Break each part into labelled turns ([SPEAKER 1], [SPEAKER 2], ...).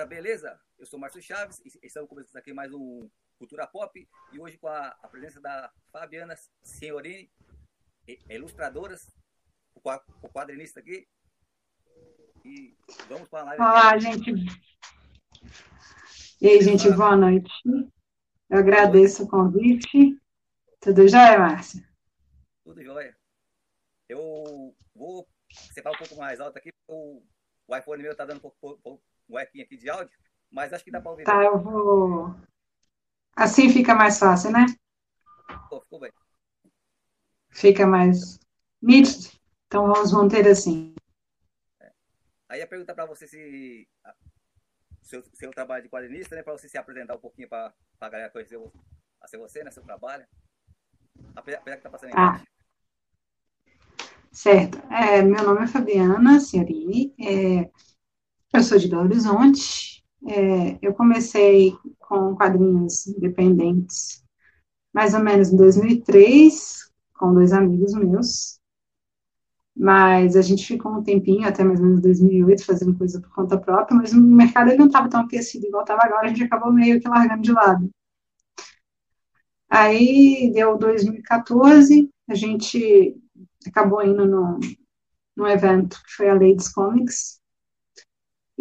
[SPEAKER 1] galera, beleza? Eu sou Márcio Chaves e estamos começando aqui mais um Cultura Pop e hoje com a, a presença da Fabiana Senhorini, ilustradoras, o quadrinista aqui. E vamos para a live.
[SPEAKER 2] Olá, gente. E aí, gente, boa noite. Eu agradeço o convite. Tudo jóia, Márcia?
[SPEAKER 1] Tudo jóia. Eu vou separar um pouco mais alto aqui, o, o iPhone meu está dando um pouco, um equinho aqui de áudio, mas acho que dá para ouvir.
[SPEAKER 2] Tá, eu vou. Assim fica mais fácil, né?
[SPEAKER 1] Pô, ficou bem.
[SPEAKER 2] Fica mais nítido. Então vamos manter assim.
[SPEAKER 1] É. Aí a pergunta para você se seu, seu trabalho de quadrinista, né? Para você se apresentar um pouquinho para a galera conhecer a ser você, né? Seu trabalho. Apesar, que tá passando em ah.
[SPEAKER 2] Certo. É, meu nome é Fabiana Senhorini. É, eu sou de Belo Horizonte. É, eu comecei com quadrinhos independentes mais ou menos em 2003, com dois amigos meus. Mas a gente ficou um tempinho, até mais ou menos 2008, fazendo coisa por conta própria, mas o mercado ele não estava tão aquecido igual estava agora, a gente acabou meio que largando de lado. Aí deu 2014, a gente acabou indo no evento que foi a Ladies Comics,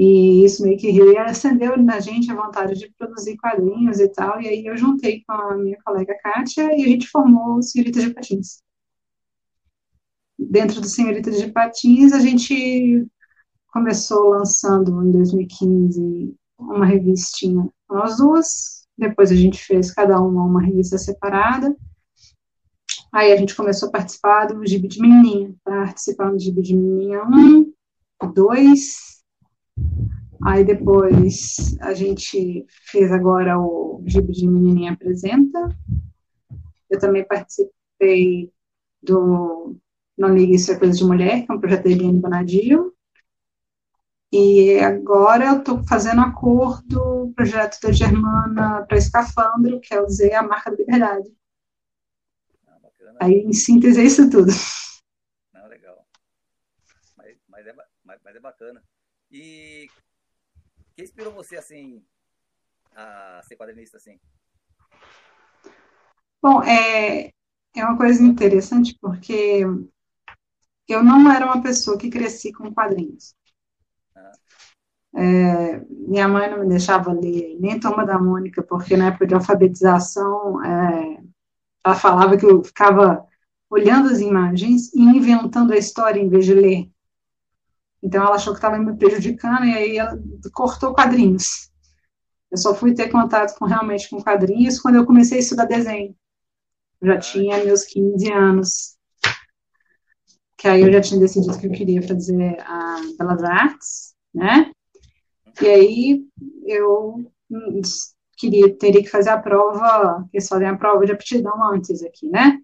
[SPEAKER 2] e isso meio que acendeu na gente a vontade de produzir quadrinhos e tal. E aí eu juntei com a minha colega Kátia e a gente formou o Senhorita de Patins. Dentro do Senhorita de Patins, a gente começou lançando em 2015 uma revistinha nós duas. Depois a gente fez cada uma uma revista separada. Aí a gente começou a participar do Gibi de Menininha, participando do Gibi de Menininha 1, 2, Aí depois a gente fez agora o Gibi de Menininha Apresenta. Eu também participei do Não Ligue Isso é Coisa de Mulher, que é um projeto da Eliane Bonadio. E agora eu estou fazendo a cor do projeto da Germana para Escafandro, que é o Z, a marca da liberdade. Ah, Aí, em síntese, é isso tudo.
[SPEAKER 1] Não, legal. Mas, mas, é, mas, mas é bacana. E que inspirou você, assim, a ser quadrinista, assim?
[SPEAKER 2] Bom, é, é uma coisa interessante porque eu não era uma pessoa que cresci com quadrinhos. Ah. É, minha mãe não me deixava ler nem Toma da Mônica, porque na época de alfabetização é, ela falava que eu ficava olhando as imagens e inventando a história em vez de ler. Então ela achou que estava me prejudicando e aí ela cortou quadrinhos. Eu só fui ter contato com realmente com quadrinhos quando eu comecei a estudar desenho. Eu já tinha meus 15 anos. Que aí eu já tinha decidido que eu queria fazer a Belas Artes, né? E aí eu queria teria que fazer a prova, só tem a prova de aptidão antes aqui, né?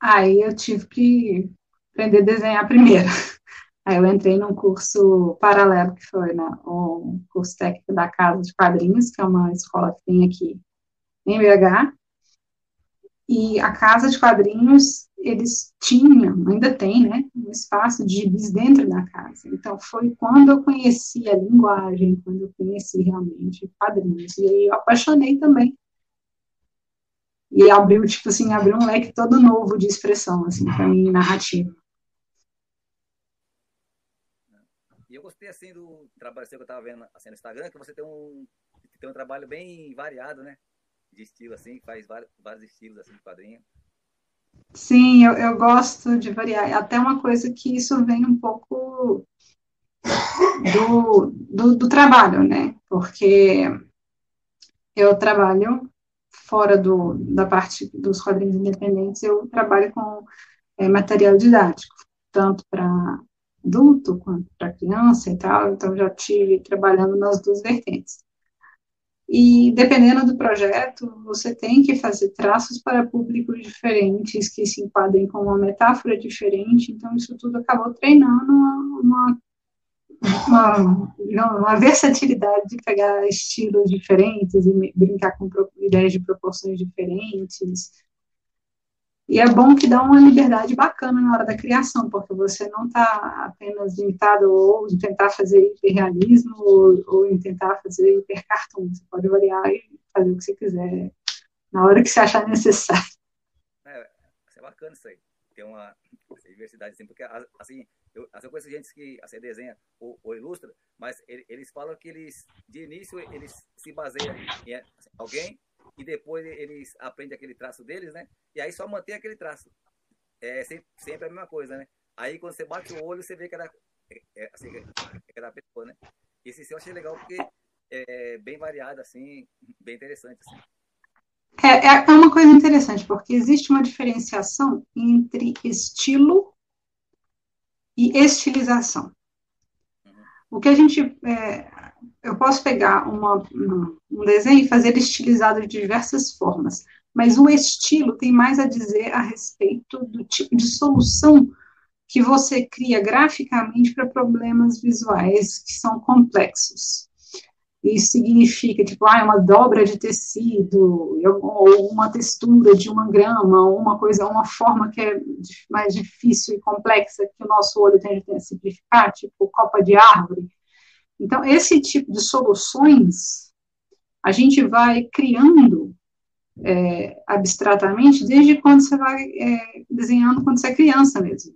[SPEAKER 2] Aí eu tive que aprender a desenhar primeiro. Aí eu entrei num curso paralelo, que foi né, curso técnico da Casa de Quadrinhos, que é uma escola que tem aqui em BH. E a Casa de Quadrinhos, eles tinham, ainda tem, né, um espaço de gibis dentro da casa. Então, foi quando eu conheci a linguagem, quando eu conheci realmente quadrinhos. E aí eu apaixonei também. E abriu, tipo assim, abriu um leque todo novo de expressão, assim, para mim, narrativa.
[SPEAKER 1] Eu gostei assim do trabalho seu que eu tava vendo assim, no Instagram, que você tem um, tem um trabalho bem variado, né? De estilo, assim, faz vários, vários estilos assim, de quadrinho.
[SPEAKER 2] Sim, eu, eu gosto de variar. Até uma coisa que isso vem um pouco do, do, do trabalho, né? Porque eu trabalho fora do, da parte dos quadrinhos independentes, eu trabalho com é, material didático, tanto para adulto quanto para criança e tal, então já tive trabalhando nas duas vertentes. E dependendo do projeto, você tem que fazer traços para públicos diferentes, que se enquadrem com uma metáfora diferente, então isso tudo acabou treinando uma, uma, uma, uma versatilidade de pegar estilos diferentes e brincar com ideias de proporções diferentes. E é bom que dá uma liberdade bacana na hora da criação, porque você não está apenas limitado ou em tentar fazer hiperrealismo ou, ou em tentar fazer hipercartoon. Você pode variar e fazer o que você quiser na hora que você achar necessário.
[SPEAKER 1] É, é bacana isso aí. Tem uma diversidade, assim, porque, assim, eu, eu conheço gente que assim, desenha ou, ou ilustra, mas eles falam que eles, de início, eles se baseiam em assim, alguém e depois eles aprendem aquele traço deles, né? E aí só mantém aquele traço. É sempre, sempre a mesma coisa, né? Aí quando você bate o olho, você vê que era, é, é assim, que era a pessoa, né? Esse sim eu achei legal porque é bem variado, assim, bem interessante, assim.
[SPEAKER 2] É, é, é uma coisa interessante, porque existe uma diferenciação entre estilo estilização. O que a gente é, eu posso pegar uma, um desenho e fazer estilizado de diversas formas, mas o estilo tem mais a dizer a respeito do tipo de solução que você cria graficamente para problemas visuais que são complexos. Isso significa, tipo, ah, uma dobra de tecido, ou uma textura de uma grama, ou uma coisa, uma forma que é mais difícil e complexa que o nosso olho tende a simplificar, tipo copa de árvore. Então, esse tipo de soluções a gente vai criando é, abstratamente desde quando você vai é, desenhando quando você é criança mesmo.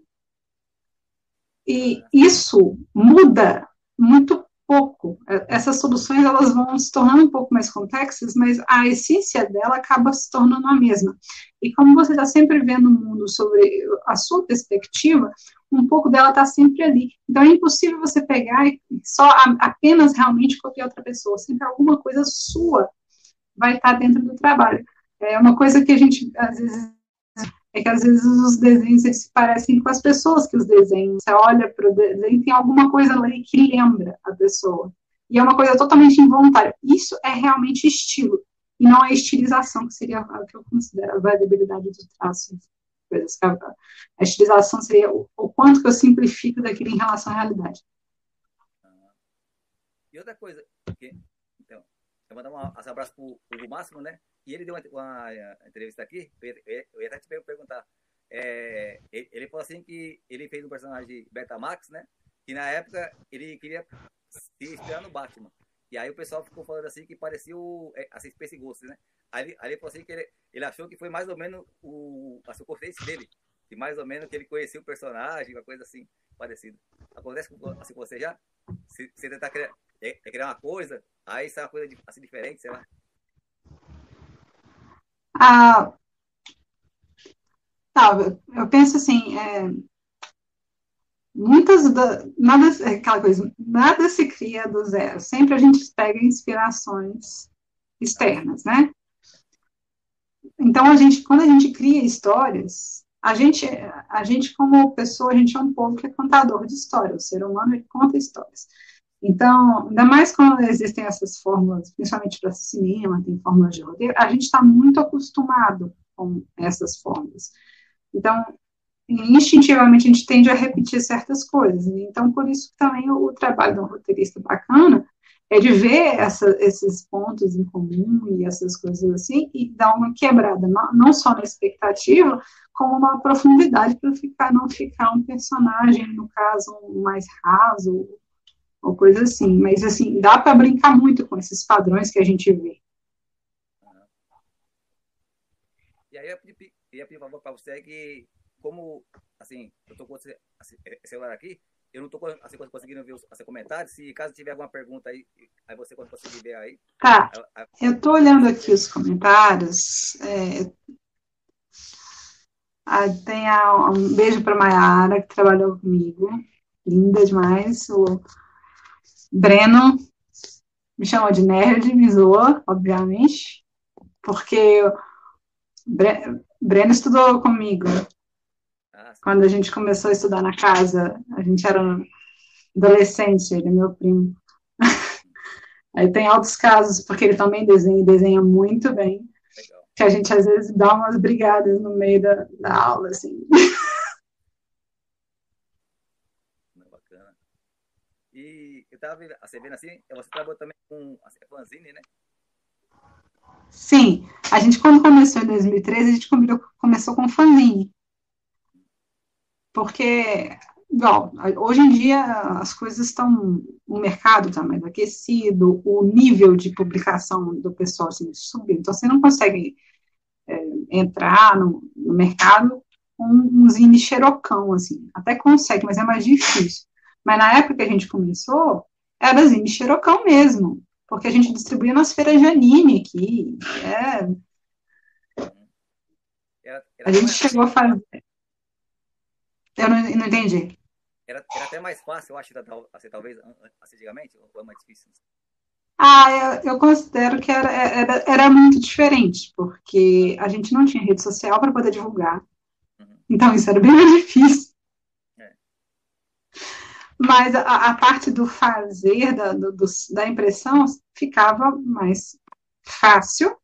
[SPEAKER 2] E isso muda muito pouco. É, essas soluções elas vão se tornando um pouco mais complexas, mas a essência dela acaba se tornando a mesma. E como você está sempre vendo o mundo sobre a sua perspectiva, um pouco dela está sempre ali. Então é impossível você pegar e só apenas realmente copiar outra pessoa. Sempre alguma coisa sua vai estar tá dentro do trabalho. É uma coisa que a gente às vezes é que às vezes os desenhos eles se parecem com as pessoas que os desenham. Você olha para o desenho tem alguma coisa ali que lembra a pessoa. E é uma coisa totalmente involuntária. Isso é realmente estilo. E não é estilização, que seria o que eu considero a variabilidade do traço coisas. A estilização seria o, o, quanto que eu simplifico daquilo em relação à realidade.
[SPEAKER 1] E outra coisa, que, eu vou dar um abraço para o Máximo, né? E ele deu uma, uma entrevista aqui, eu ia, até te perguntar. É, ele, ele falou assim que ele fez um personagem Betamax, né? Que na época ele queria se inspirar no Batman. E aí o pessoal ficou falando assim que parecia o é, assim, Space Ghost, né? Aí, aí ele falou assim que ele, ele achou que foi mais ou menos o, a superfície dele. E mais ou menos que ele conhecia o personagem, uma coisa assim, parecida. Acontece com, assim, você já? Se você tentar criar, é, é criar uma coisa, aí sai uma coisa assim diferente, sei lá.
[SPEAKER 2] Ah, tá, eu penso assim, é, muitas da, nada é aquela coisa nada se cria do zero sempre a gente pega inspirações externas né então, a gente, quando a gente cria histórias, a gente, a gente como pessoa, a gente é um povo que é contador de histórias. O ser humano ele conta histórias. Então, ainda mais quando existem essas fórmulas, principalmente para cinema, tem fórmulas de roteiro, a gente está muito acostumado com essas fórmulas. Então, instintivamente, a gente tende a repetir certas coisas. Então, por isso também o, o trabalho de um roteirista bacana é de ver essa, esses pontos em comum e essas coisas assim e dar uma quebrada, não, não só na expectativa, como uma profundidade para ficar não ficar um personagem, no caso, mais raso ou coisa assim. Mas assim, dá para brincar muito com esses padrões que a gente vê.
[SPEAKER 1] E aí eu ia pedir favor para você que, como, assim, eu estou com esse celular aqui, eu não estou assim, conseguindo ver os, os, comentários. Se caso tiver alguma pergunta aí, aí você conseguir ver aí.
[SPEAKER 2] Tá. Eu estou olhando aqui os comentários. É... Ah, tem a, um beijo para Mayara, que trabalhou comigo. Linda demais. O Breno me chamou de nerd, me zoou, obviamente, porque Bre... Breno estudou comigo quando a gente começou a estudar na casa, a gente era adolescente, ele é meu primo. Aí tem outros casos, porque ele também desenha e desenha muito bem, Legal. que a gente às vezes dá umas brigadas no meio da, da aula, assim.
[SPEAKER 1] Bacana. E eu tava você vendo assim, você trabalhou também com a fanzine, né?
[SPEAKER 2] Sim, a gente quando começou em 2013, a gente começou com fanzine. Porque, igual, hoje em dia as coisas estão, o mercado está mais aquecido, o nível de publicação do pessoal assim, subiu, então você não consegue é, entrar no, no mercado com um zine xerocão, assim, até consegue, mas é mais difícil. Mas na época que a gente começou, era zine xerocão mesmo, porque a gente distribuía nas feiras de anime aqui. É... Era, era a gente chegou a fazer. Eu não, não entendi.
[SPEAKER 1] Era, era, até mais fácil, eu acho, assim, talvez, antigamente, ou é mais difícil?
[SPEAKER 2] Ah, eu, eu considero que era, era, era, muito diferente, porque a gente não tinha rede social para poder divulgar. Uhum. Então, isso era bem mais difícil. Mas a, a parte do fazer, da, do, da impressão, ficava mais fácil,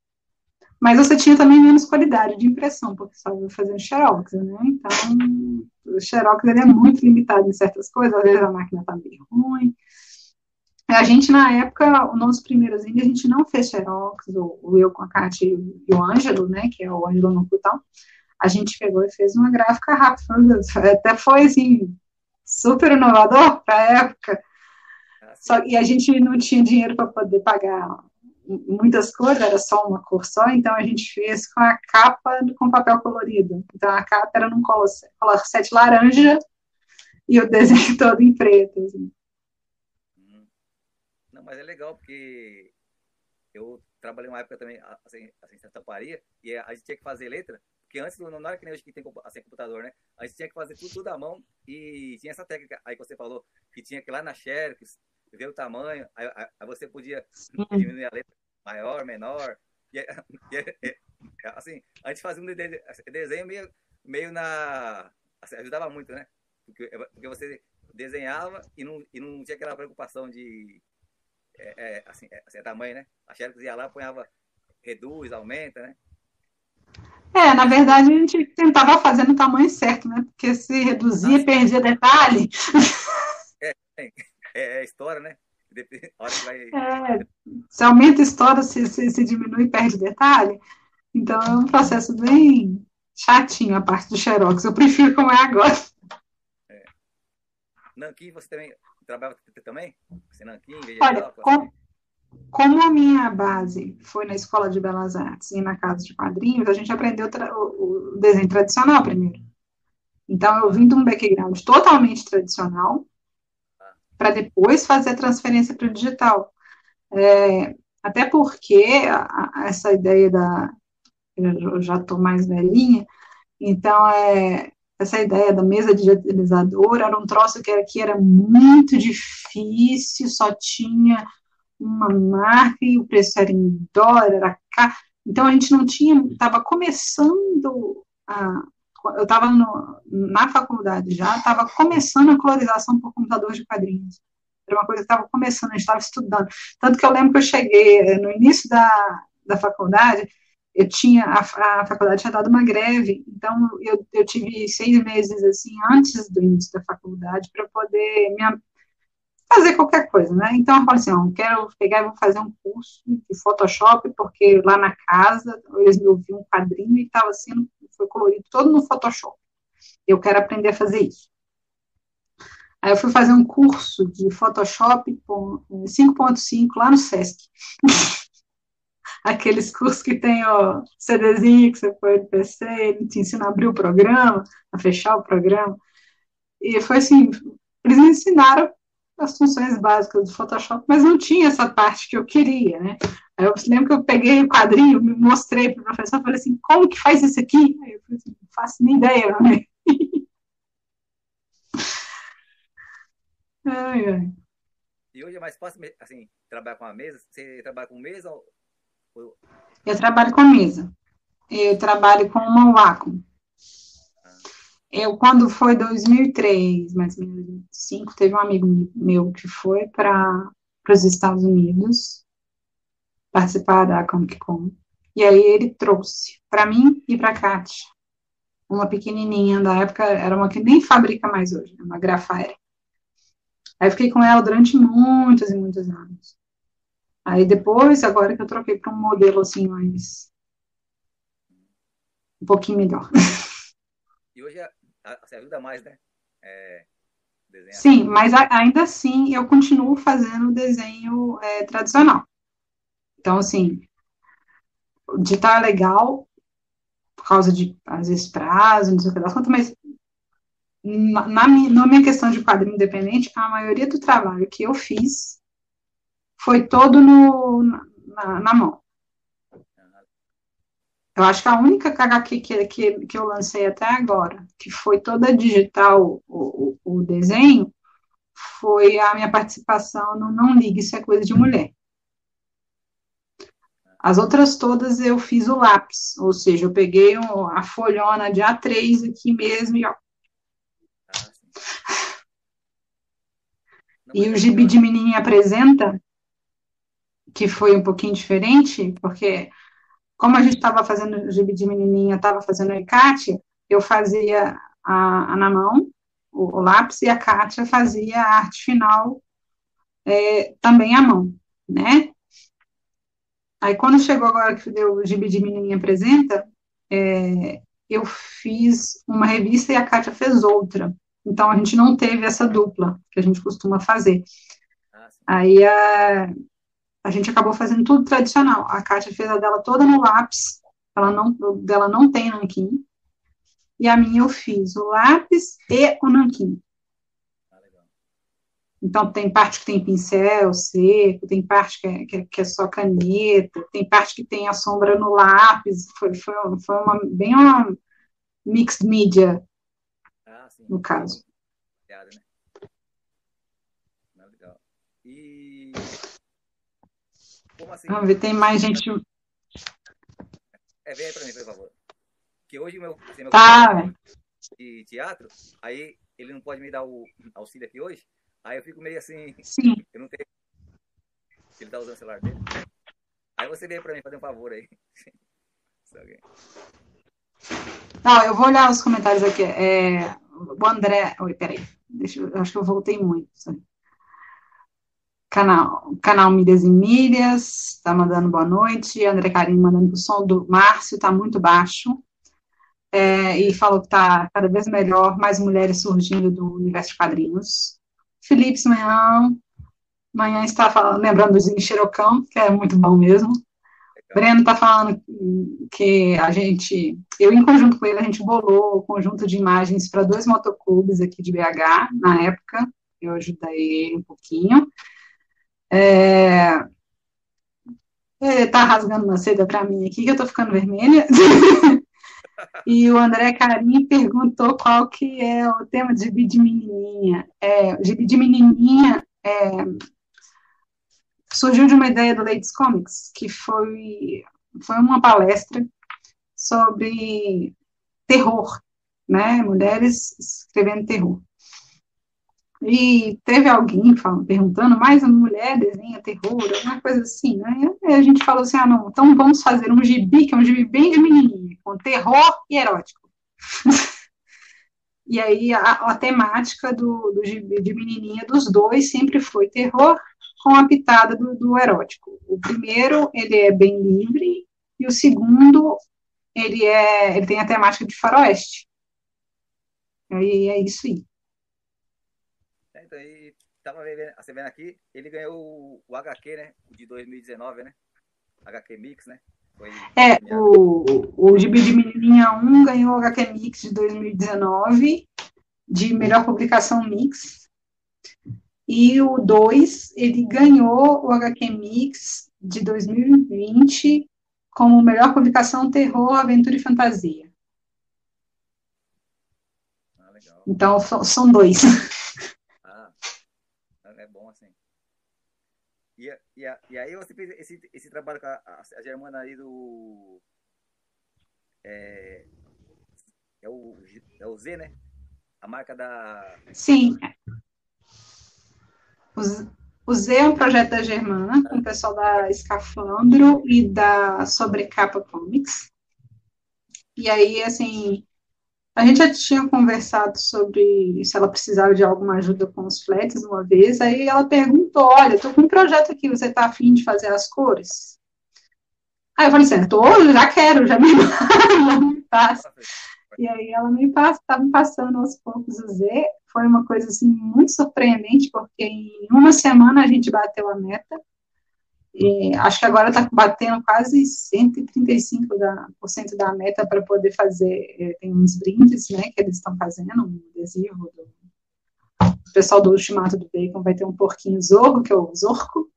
[SPEAKER 2] mas você tinha também menos qualidade de impressão, porque só ia fazendo xerox, né? Então, o xerox ele é muito limitado em certas coisas, às vezes a máquina está meio ruim. A gente, na época, os nossos primeiros vídeos, a gente não fez xerox, ou, eu com a Kátia e o Ângelo, né, que é o Ângelo no Putão, a gente pegou e fez uma gráfica rápida, até foi, assim, super inovador para a época. Ah, só, e a gente não tinha dinheiro para poder pagar muitas cores, era só uma cor só, então a gente fez com a capa com papel colorido. Então a capa era num color, color set laranja e o desenho todo em preto. Assim.
[SPEAKER 1] Hum. Não, mas é legal porque eu trabalhei uma época também assim, assim tamparia e a gente tinha que fazer letra porque antes não era que nem hoje que tem assim, computador, né? A gente tinha que fazer tudo, tudo à mão e tinha essa técnica aí que você falou, que tinha que ir lá na Xerox, ver o tamanho, aí, aí, você podia diminuir a letra maior, menor. E, e, assim, a gente fazia um desenho meio, meio na. Assim, ajudava muito, né? Porque, porque você desenhava e não, e não tinha aquela preocupação de. É, é, assim, é, assim, é tamanho, né? A Xerox ia lá, apanhava, reduz, aumenta, né?
[SPEAKER 2] É, na verdade, a gente tentava fazer no tamanho certo, né? Porque se reduzia, perdia detalhe.
[SPEAKER 1] É, é, é, história, né?
[SPEAKER 2] Vai... É, se aumenta a história, se, se, se diminui, perde detalhe. Então é um processo bem chatinho a parte do Xerox. Eu prefiro como é agora. É.
[SPEAKER 1] Nanquim, você também trabalha também? Você Nanquim,
[SPEAKER 2] Olha, com, como a minha base foi na Escola de Belas Artes e na Casa de Quadrinhos, a gente aprendeu o, desenho tradicional primeiro. Então, eu vim de um background totalmente tradicional para depois fazer a transferência para o digital. É, até porque a, a, essa ideia da. Eu já estou mais velhinha, então é, essa ideia da mesa digitalizadora era um troço que era, que era muito difícil, só tinha uma marca e o preço era em dólar, era caro. Então a gente não tinha, estava começando a. Eu estava na faculdade já, estava começando a colorização por computador de quadrinhos. Era uma coisa que estava começando, a gente estava estudando. Tanto que eu lembro que eu cheguei eh, no início da, da faculdade, eu tinha, a, a faculdade tinha dado uma greve, então eu, eu tive seis meses, assim, antes do início da faculdade, para poder me, fazer qualquer coisa, né? Então eu falei assim, ó, quero pegar e vou fazer um curso de Photoshop, porque lá na casa eles me ouviam um quadrinho e estava sendo, foi colorido todo no Photoshop. Eu quero aprender a fazer isso. Aí eu fui fazer um curso de Photoshop 5.5 lá no Sesc. Aqueles cursos que tem o CDzinho que você põe no PC, ele te ensina a abrir o programa, a fechar o programa. E foi assim, eles me ensinaram as funções básicas do Photoshop, mas não tinha essa parte que eu queria, né? Aí eu lembro que eu peguei o quadrinho, me mostrei para o professor, falei assim, como que faz isso aqui? Aí eu falei assim, não faço nem ideia, né?
[SPEAKER 1] ai, ai. E hoje é mais fácil, assim, trabalhar com a mesa? Você trabalha com mesa ou...
[SPEAKER 2] Eu trabalho com mesa. Eu trabalho com uma Wacom. Eu, quando foi 2003, mais ou menos 2005, teve um amigo meu que foi para os Estados Unidos participar da Comic Con. E aí ele trouxe para mim e para Kátia uma pequenininha da época, era uma que nem fabrica mais hoje, uma Grafaire. Aí fiquei com ela durante muitos e muitos anos. Aí depois, agora que eu troquei para um modelo assim mais um pouquinho melhor.
[SPEAKER 1] E hoje você ajuda mais, né? É,
[SPEAKER 2] Sim, mas ainda assim eu continuo fazendo desenho é, tradicional. Então, assim, digital é legal, por causa de, às vezes, prazo, não sei o que das contas, mas na, na, minha, na minha questão de quadrinho independente, a maioria do trabalho que eu fiz foi todo no, na, na mão. Eu acho que a única HQ que, que, que eu lancei até agora, que foi toda digital, o, o, o desenho, foi a minha participação no Não Ligue, Isso é Coisa de Mulher. As outras todas eu fiz o lápis, ou seja, eu peguei a folhona de A3 aqui mesmo e ó. E o Gibi de Menininha Apresenta, que foi um pouquinho diferente, porque como a gente estava fazendo o gibi de menininha, estava fazendo o encarte, eu fazia a, a na mão, o, o, lápis, e a Kátia fazia a arte final é, também à mão, né? Aí, quando chegou agora que deu o gibi de menininha apresenta, é, eu fiz uma revista e a Kátia fez outra. Então, a gente não teve essa dupla que a gente costuma fazer. Ah, Aí, a, a gente acabou fazendo tudo tradicional. A Kátia fez a dela toda no lápis, ela não, dela não tem nanquim. E a minha eu fiz o lápis e o nanquim. Então, tem parte que tem pincel seco, tem parte que é, que, é, que é, só caneta, tem parte que tem a sombra no lápis. Foi, foi, foi uma, bem uma mixed media, ah, no caso. Obrigado, né? Como assim? Vamos ver, tem mais gente.
[SPEAKER 1] É, vem aí pra mim, por favor. Que hoje meu, assim, meu
[SPEAKER 2] tá.
[SPEAKER 1] de teatro, aí ele não pode me dar o auxílio aqui hoje, aí eu fico meio assim.
[SPEAKER 2] Sim.
[SPEAKER 1] Eu não tenho. Ele tá usando o celular dele. Aí você vem pra mim fazer um favor aí.
[SPEAKER 2] Não, eu vou olhar os comentários aqui. É, o André. Oi, peraí. Deixa eu, acho que eu voltei muito. Sabe? Canal, canal Milhas e Milhas, está mandando boa noite. André Carinho mandando o som do Márcio, está muito baixo. É, e falou que está cada vez melhor, mais mulheres surgindo do universo de quadrinhos. Felipe Manhã, manhã está falando, lembrando do Xerocão, que é muito bom mesmo. Breno está falando que a gente, eu em conjunto com ele, a gente bolou o conjunto de imagens para dois motoclubes aqui de BH, na época, eu ajudei ele um pouquinho. É, é, tá rasgando uma seda para mim aqui, que eu tô ficando vermelha. e o André Carim perguntou qual que é o tema de gibi de menininha. É, gibi de menininha é, surgiu de uma ideia do Ladies Comics, que foi, foi uma palestra sobre terror, né? Mulheres escrevendo terror. E teve alguém falando, perguntando, mais uma mulher desenha terror, alguma coisa assim, né? E a gente falou assim, ah, não, então vamos fazer um gibi, que é um gibi bem de menininha, com terror e erótico. e aí a, a, temática do, do gibi de menininha dos dois sempre foi terror com a pitada do, do erótico. O primeiro, ele é bem livre, e o segundo, ele, é, ele tem a temática de faroeste. E é isso aí
[SPEAKER 1] então aí tava vendo, você vendo aqui, ele ganhou o, o HQ, né? De 2019, né? HQ Mix, né?
[SPEAKER 2] Foi é, o, o Gibi de Menininha 1 ganhou o HQ Mix de 2019, de melhor publicação Mix. E o 2, ele ganhou o HQ Mix de 2020 como melhor publicação Terror, Aventura e Fantasia. Ah, então, são dois.
[SPEAKER 1] E, e, e aí você fez esse, esse trabalho com a, a Germana aí do. É, é, o, é o Z, né? A marca da.
[SPEAKER 2] Sim. O, o Z é um projeto da Germana, com o pessoal da Escafandro e da Sobrecapa Comics. E aí, assim, A gente já tinha conversado sobre se ela precisava de alguma ajuda com os fletes uma vez, aí ela perguntou, olha, estou com um projeto aqui, você está afim de fazer as cores? Aí eu falei assim, tô, já quero, já me, já me passa. E aí ela me passa, estava me passando aos poucos o Z, foi uma coisa assim muito surpreendente, porque em uma semana a gente bateu a meta, acho que agora está batendo quase 135% da, por cento da meta para poder fazer. É, tem uns brindes né, que eles estão fazendo, um adesivo. Do, o pessoal do Ultimato do Bacon vai ter um porquinho zorro, que é o Zorco.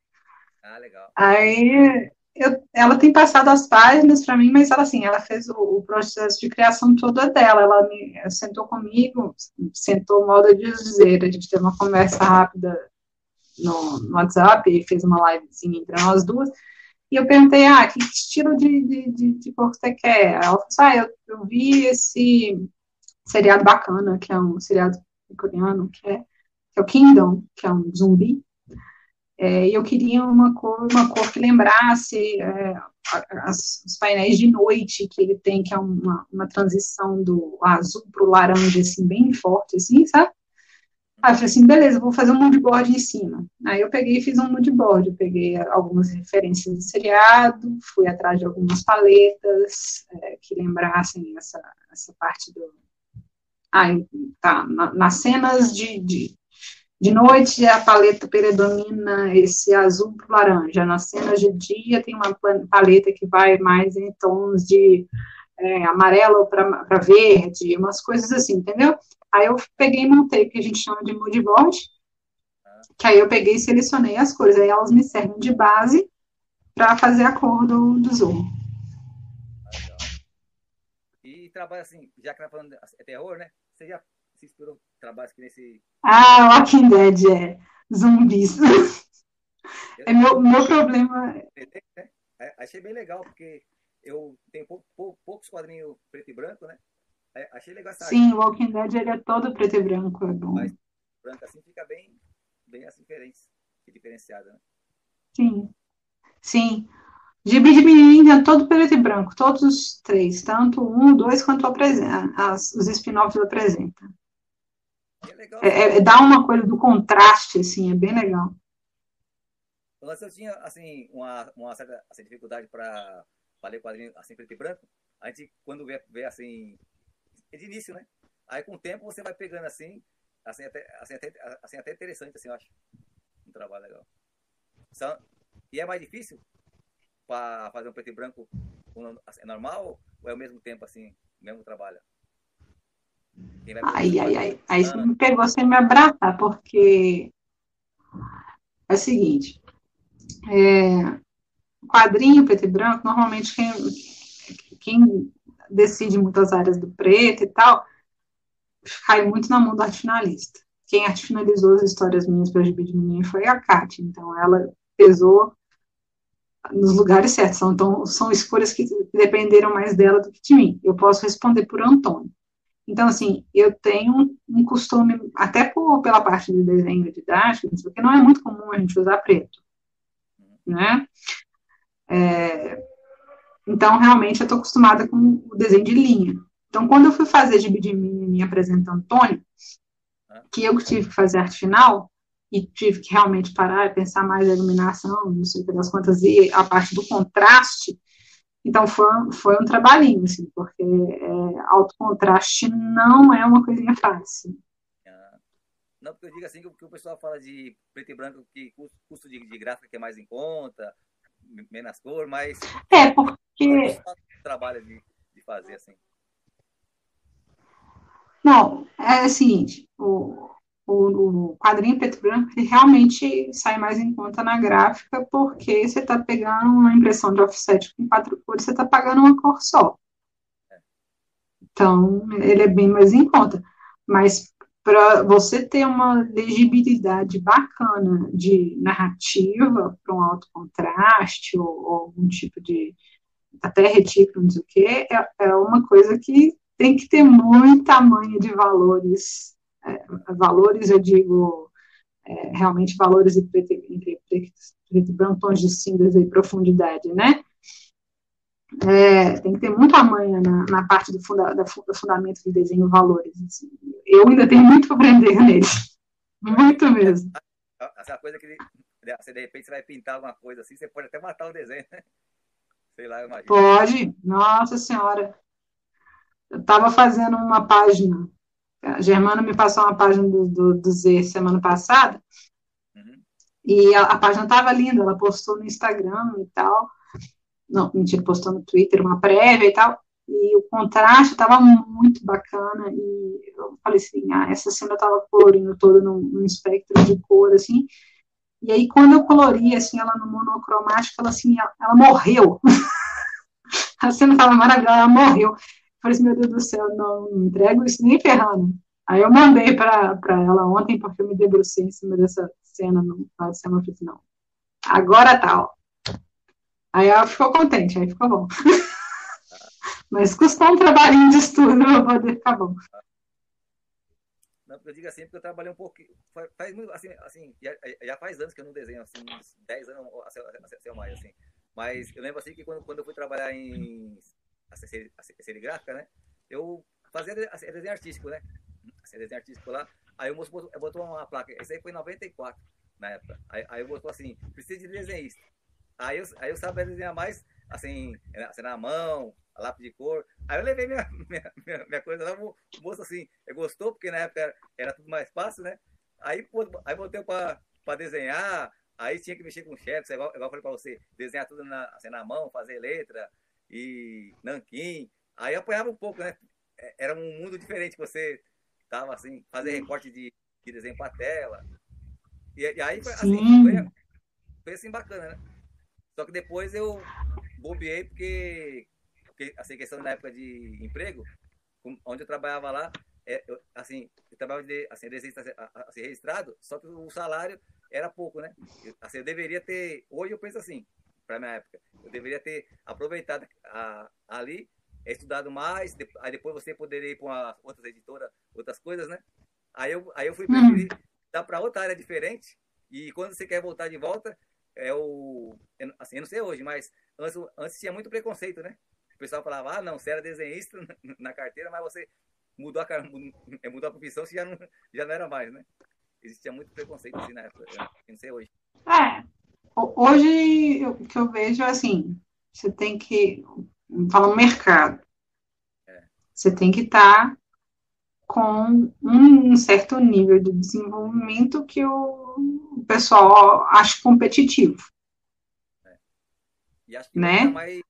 [SPEAKER 1] Ah, legal.
[SPEAKER 2] Aí eu, ela tem passado as páginas para mim, mas ela assim, ela fez o, o, processo de criação todo dela. Ela me sentou comigo, sentou modo de dizer, a gente teve uma conversa rápida no, no WhatsApp e fez uma livezinha entre nós duas. E eu perguntei, ah, que estilo de, de, de, de cor você quer? Ela falou assim, ah, eu, eu vi esse seriado bacana, que é um seriado coreano, que é, que é o Kingdom, que é um zumbi. É, e eu queria uma cor, uma cor que lembrasse é, as, os painéis de noite que ele tem, que é uma, uma transição do azul para o laranja, assim, bem forte, assim, sabe? Aí eu falei assim, beleza, vou fazer um moodboard em cima. Aí eu peguei e fiz um moodboard, eu peguei algumas referências do seriado, fui atrás de algumas paletas é, que lembrassem essa, essa parte do... Ah, tá, na, nas cenas de, de, de noite a paleta predomina esse azul para laranja, nas cenas de dia tem uma paleta que vai mais em tons de é, amarelo para verde, umas coisas assim, entendeu? Aí eu peguei e montei o que a gente chama de mood board, que aí eu peguei e selecionei as cores, aí elas me servem de base para fazer a cor do, do Zoom.
[SPEAKER 1] E trabalha assim, já que tá falando é terror, né? Você já se inspirou trabalhos que nesse.
[SPEAKER 2] Ah, Walking Dead é zumbis. é meu, meu problema.
[SPEAKER 1] É, achei bem legal, porque eu tenho pou, pou, poucos quadrinhos preto e branco, né? É, achei legal essa
[SPEAKER 2] Sim, o Walking Dead ele é todo preto e branco, é bom. Mas
[SPEAKER 1] branco assim fica bem, bem assim, diferenciada, né?
[SPEAKER 2] Sim, sim. Gibi de menininha é todo preto e branco, todos os três, tanto um, dois, quanto as, os spin-offs apresentam. É legal. É, é, dá uma coisa do contraste, assim, é bem legal.
[SPEAKER 1] Antes eu tinha, assim, uma, uma certa assim, dificuldade para ler quadrinho assim, preto e branco. A gente, quando vê, vê assim, é de início, né? Aí com o tempo você vai pegando assim, assim até, assim, até, assim, até interessante, assim, eu acho. Um trabalho legal. E é mais difícil para fazer um preto e branco assim, é normal ou é ao mesmo tempo assim, mesmo trabalho?
[SPEAKER 2] Ai, ai, ai. Aí você me pegou sem me abraçar, porque é o seguinte. É, quadrinho preto e branco, normalmente quem, quem decide muitas áreas do preto e tal, cai muito na mão do arte finalista. Quem arte finalizou as histórias minhas para Gibi de Menino foi a Kátia, então ela pesou nos lugares certos. Então, são escolhas que dependeram mais dela do que de mim. Eu posso responder por Antônio. Então, assim, eu tenho um costume, até por, pela parte do desenho didático, porque não é muito comum a gente usar preto, né? É, então, realmente, eu estou acostumada com o desenho de linha. Então, quando eu fui fazer de de mim apresentando Antônio, que eu tive que fazer arte final, e tive que realmente parar e pensar mais na iluminação, não sei o que das contas, e a parte do contraste, então foi, foi um trabalhinho, assim, porque é, alto contraste não é uma coisinha fácil.
[SPEAKER 1] Ah, não, porque eu digo assim que o pessoal fala de preto e branco, que custo de, de gráfica que é mais em conta, menos cor, mas.
[SPEAKER 2] É, porque.
[SPEAKER 1] trabalho de, de fazer assim.
[SPEAKER 2] Não, é o seguinte, o, o, o quadrinho preto branco realmente sai mais em conta na gráfica, porque você está pegando uma impressão de offset com quatro cores, você está pagando uma cor só. Então, ele é bem mais em conta. Mas para você ter uma legibilidade bacana de narrativa para um alto contraste ou, ou, algum tipo de até retículo, não sei o quê, é, é uma coisa que tem que ter muito tamanho de valores é, valores, eu digo, é, realmente valores entre preto, preto e branco, tons de cinza e profundidade, né? é, tem que ter muita manha na, na parte do, funda, da, do fundamento de desenho valores. Assim. Eu ainda tenho muito para aprender neles. Muito mesmo.
[SPEAKER 1] Essa coisa que de repente você vai pintar alguma coisa assim, você pode até matar o desenho, né? Sei lá, eu imagino.
[SPEAKER 2] Pode, nossa senhora. Eu estava fazendo uma página, a Germana me passou uma página do, do, do Z semana passada, uhum. e a, a página estava linda, ela postou no Instagram e tal. Não, mentira, postou no Twitter uma prévia e tal, e o contraste estava muito bacana, e eu falei assim, ah, essa cena eu estava colorindo toda num, num, espectro de cor, assim, e aí quando eu colori, assim, ela no monocromático, ela, assim, ela, ela morreu, a cena estava maravilhosa, ela morreu, eu falei assim, meu Deus do céu, não, não entrego isso nem ferrando, aí eu mandei para ela ontem, porque eu me debrucei em cima dessa cena no final de eu falei não, agora tá, ó, Aí ela ficou contente, aí ficou bom. Mas custou um trabalhinho de estudo para poder ficar bom.
[SPEAKER 1] Não, eu digo assim porque eu trabalhei um pouco. Faz, muito, assim, assim já, já, faz anos que eu não desenho, assim, uns 10 anos ou mais, assim. Mas eu lembro assim que quando, quando eu fui trabalhar em gráfica, né? Eu fazia desenho artístico, né? Desenho artístico lá. Aí o moço botou, botou uma placa. Esse aí foi em 94, na época. Aí, aí eu botou assim: precisa de desenhista. Aí eu, aí eu sabia desenhar mais, assim, assim, na mão, a lápis de cor. Aí eu levei minha, minha, minha, minha coisa lá, o moço assim, gostou, porque na época era, era tudo mais fácil, né? Aí, aí botei para desenhar, aí tinha que mexer com chefe, igual, igual eu falei para você, desenhar tudo na, assim, na mão, fazer letra e nanquim. Aí apanhava um pouco, né? É, era um mundo diferente que você tava assim, fazer recorte de, de desenho para tela. E, e aí foi assim, foi, foi assim bacana, né? Só que depois eu bobeei porque, porque assim, questão da época de emprego, onde eu trabalhava lá, é, eu, assim, eu trabalhava de, assim, assim, registrado, só que o salário era pouco, né? Eu, assim, eu deveria ter, hoje eu penso assim, para minha época, eu deveria ter aproveitado a, ali, estudado mais, de, aí depois você poderia ir para outras editoras, outras coisas, né? Aí eu, aí eu fui preferir hum. dar para outra área diferente, e quando você quer voltar de volta, é o. Assim, eu não sei hoje, mas antes, antes tinha muito preconceito, né? O pessoal falava, ah, não, você era desenhista na carteira, mas você mudou a, é, mudou a profissão, você já não, já não era mais, né? Existia muito preconceito assim na época. Eu não sei hoje.
[SPEAKER 2] É. Hoje, o que eu vejo é assim: você tem que. Fala mercado. É. Você tem que estar tá com um certo nível de desenvolvimento que o pessoal acha competitivo.
[SPEAKER 1] É. E acho que né? tá mais,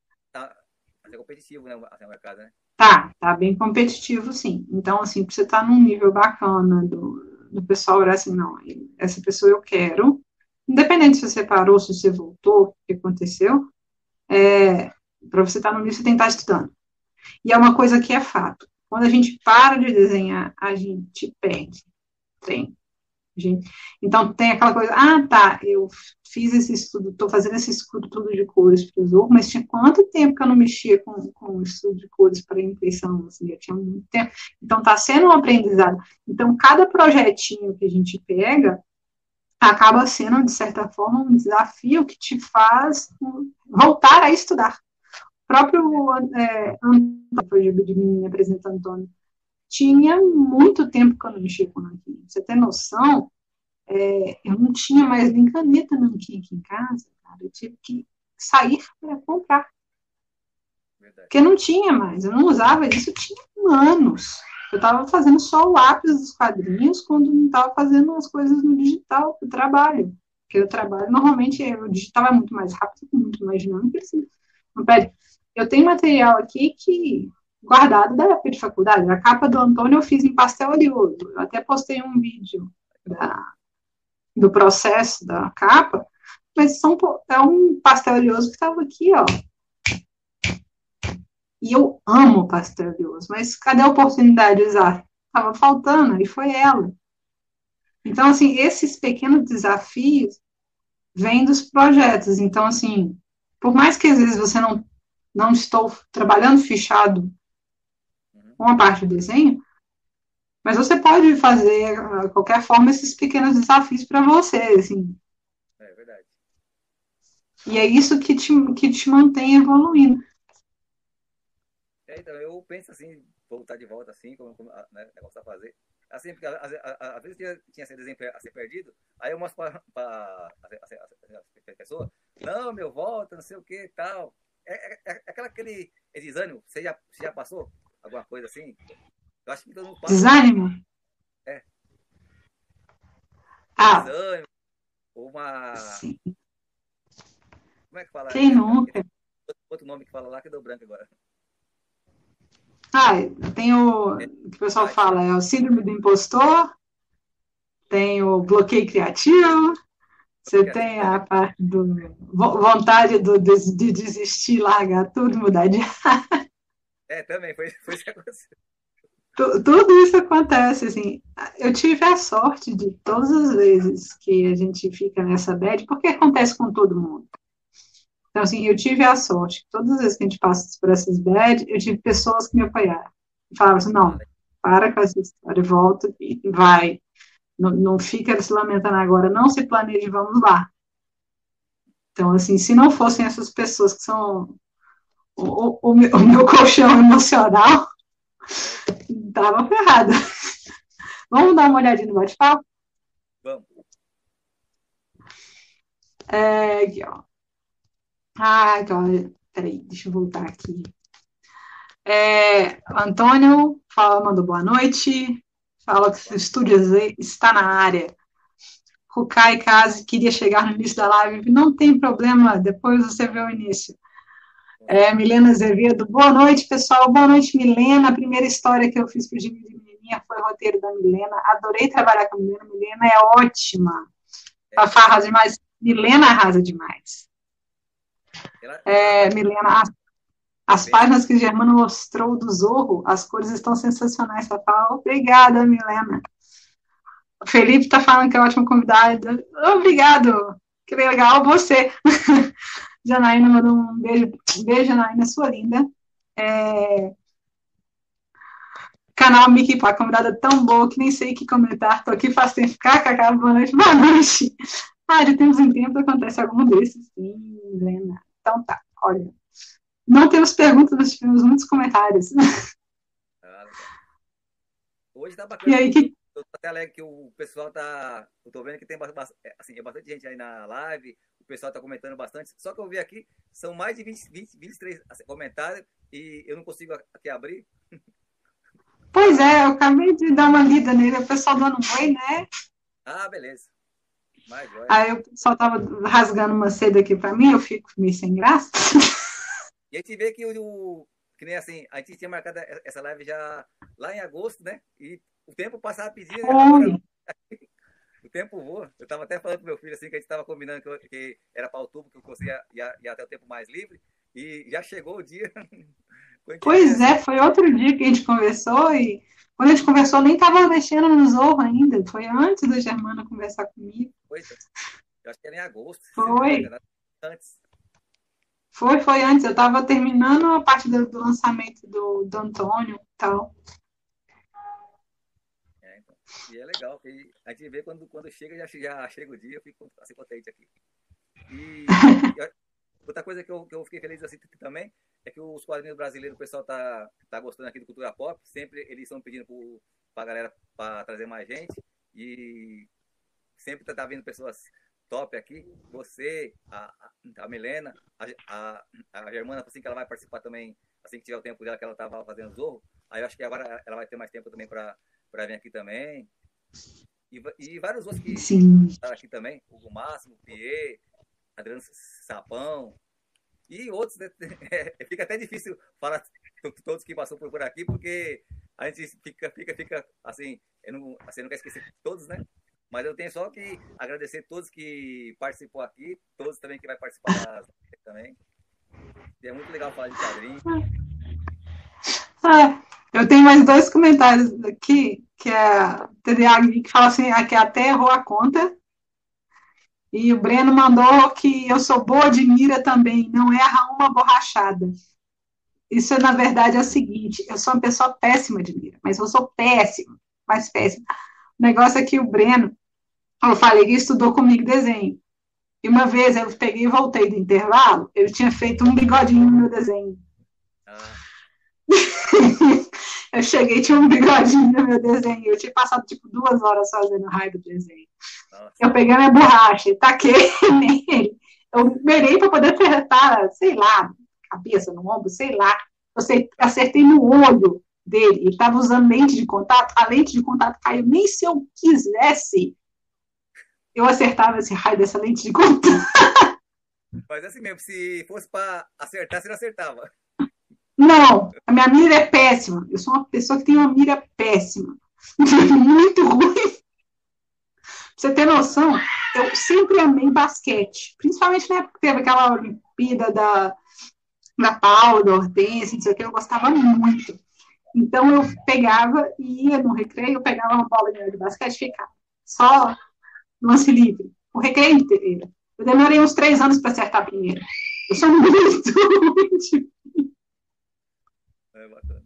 [SPEAKER 1] competitivo, né, o mercado, né?
[SPEAKER 2] Tá, tá bem competitivo, sim. Então, assim, você tá num nível bacana do, do pessoal olhar assim, não, essa pessoa eu quero, independente se você parou, se você voltou, o que aconteceu, é, para você estar tá no nível, você tem que estar tá estudando. E é uma coisa que é fato. Quando a gente para de desenhar, a gente perde. Tem. Gente. Então, tem aquela coisa, ah, tá, eu fiz esse estudo, estou fazendo esse estudo tudo de cores para o Zorro, mas tinha quanto tempo que eu não mexia com, com o estudo de cores para impressão? Assim, eu tinha muito tempo. Então, está sendo um aprendizado. Então, cada projetinho que a gente pega acaba sendo, de certa forma, um desafio que te faz voltar a estudar próprio é, Antônio, de mim apresenta Antônio, tinha muito tempo que eu não mexia com nanquim. Você tem noção? É, eu não tinha mais nem caneta nanquim aqui em casa, cara. Eu tive que sair para comprar. Verdade. Porque não tinha mais, eu não usava isso, tinha anos. Eu estava fazendo só o lápis dos quadrinhos quando não estava fazendo as coisas no digital, o trabalho. Porque o trabalho, normalmente, o digital é muito mais rápido, muito mais dinâmico, assim, não pede. Eu tenho material aqui que guardado da época de faculdade. A capa do Antônio eu fiz em pastel oleoso. Eu até postei um vídeo da, do processo da capa, mas são, é um pastel oleoso que estava aqui, ó. E eu amo pastel oleoso, mas cadê a oportunidade de usar? Estava faltando, e foi ela. Então, assim, esses pequenos desafios vêm dos projetos. Então, assim, por mais que às vezes você não não estou trabalhando fichado com a parte do desenho, mas você pode fazer, de ah, qualquer forma, esses pequenos desafios para você, assim.
[SPEAKER 1] É verdade.
[SPEAKER 2] E é isso que te, que te mantém evoluindo.
[SPEAKER 1] É, então, eu penso assim, voltar de volta assim, como, como né, negócio a fazer. Assim, porque às vezes tinha, tinha esse desenho a ser perdido, aí eu mostro para a pessoa, não, meu, volta, não sei o que tal. É, é, é, aquela, aquele desânimo, você já, você já passou alguma coisa assim?
[SPEAKER 2] Eu acho que todo mundo passa. Desânimo?
[SPEAKER 1] É.
[SPEAKER 2] Ah.
[SPEAKER 1] Desânimo, uma... Sim. Como é que fala?
[SPEAKER 2] Quem nunca?
[SPEAKER 1] Outro nome que fala lá que deu branco agora.
[SPEAKER 2] Ah, tem o, o que o pessoal fala, é o síndrome do impostor, tem o bloqueio criativo, você tem a parte do vontade do, de, de desistir, largar tudo, mudar de
[SPEAKER 1] área. É, também, foi, foi isso que aconteceu.
[SPEAKER 2] Tudo isso acontece, assim, eu tive a sorte de todas as vezes que a gente fica nessa bad, porque acontece com todo mundo. Então, assim, eu tive a sorte, todas as vezes que a gente passa por essas bad, eu tive pessoas que me apoiaram. Falavam assim, não, para com essa história, volta e vai. Não, não fica se lamentando agora, não se planeje, vamos lá. Então, assim, se não fossem essas pessoas que são o, o, meu, o meu colchão emocional, estava ferrada. Vamos dar uma olhadinha no bate-papo?
[SPEAKER 1] Vamos.
[SPEAKER 2] É, aqui, ó. Ah, então, peraí, deixa eu voltar aqui. É, Antônio fala, mandou boa noite. Fala que o Estúdio está na área. Rukai Kazi queria chegar no início da live. Não tem problema, depois você vê o início. É, Milena Azevedo, boa noite, pessoal. Boa noite, Milena. A primeira história que eu fiz para o Jimmy de Menininha foi o roteiro da Milena. Adorei trabalhar com a Milena. Milena é ótima. Fafá arrasa demais. Milena arrasa demais. É, Milena, as, as páginas que o Germano mostrou do Zorro, as cores estão sensacionais, Fafá. Obrigada, Milena. O Felipe está falando que é ótimo convidado. Obrigado. Que legal você. Janaína mandou um beijo. Beijo, Janaína, sua linda. É... Canal Mickey Pá, convidada tão boa que nem sei o que comentar. Tô aqui faz tempo. Cacá, boa noite. Boa noite. Ah, de tempos em tempos acontece algum desses, sim, Helena. Então tá, olha. Não temos perguntas, mas tivemos muitos comentários.
[SPEAKER 1] Ah, Hoje tá bacana.
[SPEAKER 2] E aí, que...
[SPEAKER 1] Eu tô até alegre que o pessoal tá. Eu tô vendo que tem bastante, assim, é bastante gente aí na live. O pessoal tá comentando bastante. Só que eu vi aqui, são mais de 20, 20 23 assim, comentários e eu não consigo aqui abrir.
[SPEAKER 2] Pois é, eu acabei de dar uma lida nele, o pessoal dando um oi, né?
[SPEAKER 1] Ah, beleza.
[SPEAKER 2] Aí o pessoal tava rasgando uma seda aqui para mim, eu fico meio sem graça.
[SPEAKER 1] E a gente vê que o, que nem assim, a gente tinha marcado essa live já lá em agosto, né? E o tempo passa rapidinho. Né? O tempo voa. Eu tava até falando pro meu filho assim que a gente tava combinando que, eu, que era para outubro que eu conseguia ir, até o tempo mais livre. E já chegou o dia.
[SPEAKER 2] pois é, foi outro dia que a gente conversou e quando a gente conversou, nem estava mexendo no Zorro ainda. Foi antes da Germana conversar comigo.
[SPEAKER 1] Foi. Eu acho que era em agosto.
[SPEAKER 2] Foi. Antes. Foi, foi antes. Eu estava terminando a parte do, do, lançamento do, do Antônio e tal.
[SPEAKER 1] E é legal, porque a gente vê quando, quando chega, já, já chega o dia, eu fico assim contente aqui. E, outra coisa que eu, que eu fiquei feliz assim também é que os quadrinhos brasileiros, o pessoal tá, tá gostando aqui do Cultura Pop, sempre eles estão pedindo para a galera para trazer mais gente e sempre tá, tá vindo pessoas top aqui. Você, a, a Milena, a, a, a Germana, assim que ela vai participar também, assim que tiver o tempo dela que ela tava fazendo Zorro. Aí eu acho que agora ela vai ter mais tempo também para vir aqui também. E, e vários outros que estão aqui também, o Máximo, o Pierre, Adriano Sapão, e outros, né? Fica até difícil falar todos que passou por aqui, porque a gente fica, fica, fica assim, eu não, assim, não quer esquecer todos, né? Mas eu tenho só que agradecer todos que participou aqui, todos também que vai participar também. E é muito legal falar de quadrinhos.
[SPEAKER 2] Ah, eu tenho mais dois comentários aqui, que é a TDA que fala assim, aqui até errou a conta, e o Breno mandou que eu sou boa de mira também, não erra uma borrachada. Isso, na verdade, é o seguinte: eu sou uma pessoa péssima de mira, mas eu sou péssima, mais péssima. O negócio é que o Breno, eu falei que estudou comigo desenho. E uma vez eu peguei e voltei do intervalo, ele tinha feito um bigodinho no meu desenho. Ah. eu cheguei, tinha um bigodinho no meu desenho. Eu tinha passado tipo duas horas fazendo raio do desenho. Nossa. Eu peguei minha borracha e taquei nele. Eu merei para poder acertar, sei lá, cabeça, no ombro, sei lá. Eu acertei no olho dele. Ele estava usando lente de contato. A lente de contato caiu. Nem se eu quisesse, eu acertava esse raio dessa lente de contato.
[SPEAKER 1] Mas assim mesmo, se fosse para acertar, você não acertava.
[SPEAKER 2] Não, a minha mira é péssima. Eu sou uma pessoa que tem uma mira péssima. Muito ruim. Pra você ter noção, eu sempre amei basquete. Principalmente na época que teve aquela Olimpíada da, da Paula, da Hortência, não sei o que, eu gostava muito. Então eu pegava e ia no recreio, eu pegava uma bola de basquete e ficava. Só lance livre. O recreio inteiro. Eu demorei uns três anos para acertar a primeira. Eu sou muito, muito
[SPEAKER 1] É bacana.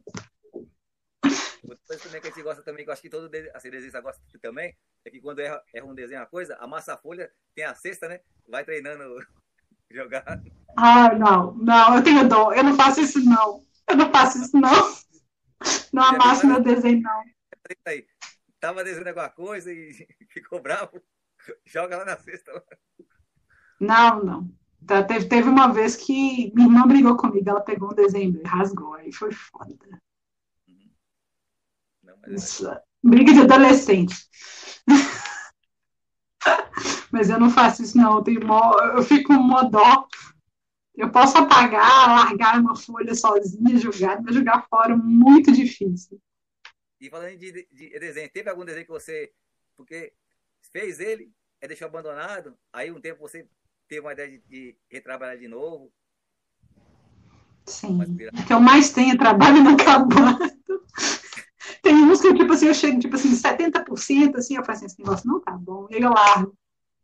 [SPEAKER 1] Outra coisa também que a gente gosta também, que eu acho que todo assim, desenhista gosta também, é que quando erra, erra um desenho, uma coisa, amassa a folha, tem a cesta, né? Vai treinando jogar.
[SPEAKER 2] Ah, não, não, eu tenho dó. Eu não faço isso, não. Eu não faço isso, não. Não amasso meu desenho, não.
[SPEAKER 1] Aí, tava desenhando alguma coisa e ficou bravo, joga lá na cesta.
[SPEAKER 2] Não, não. Tá, teve, teve uma vez que minha irmã brigou comigo, ela pegou um desenho e rasgou, aí foi foda. Não. É briga de adolescente. mas eu não faço isso, não. Eu, mó, eu fico com dó. Eu posso apagar, largar uma folha sozinha, jogar, mas jogar fora é muito difícil.
[SPEAKER 1] E falando de, de, de, desenho, teve algum desenho que você. Porque fez ele, é deixou abandonado, aí um tempo você teve uma ideia de, de retrabalhar de novo?
[SPEAKER 2] Sim. O que eu mais tenho é trabalho inacabado. Tem uns que, tipo assim, eu chego, tipo assim, 70%, assim, eu faço assim, esse negócio não tá bom, e eu largo.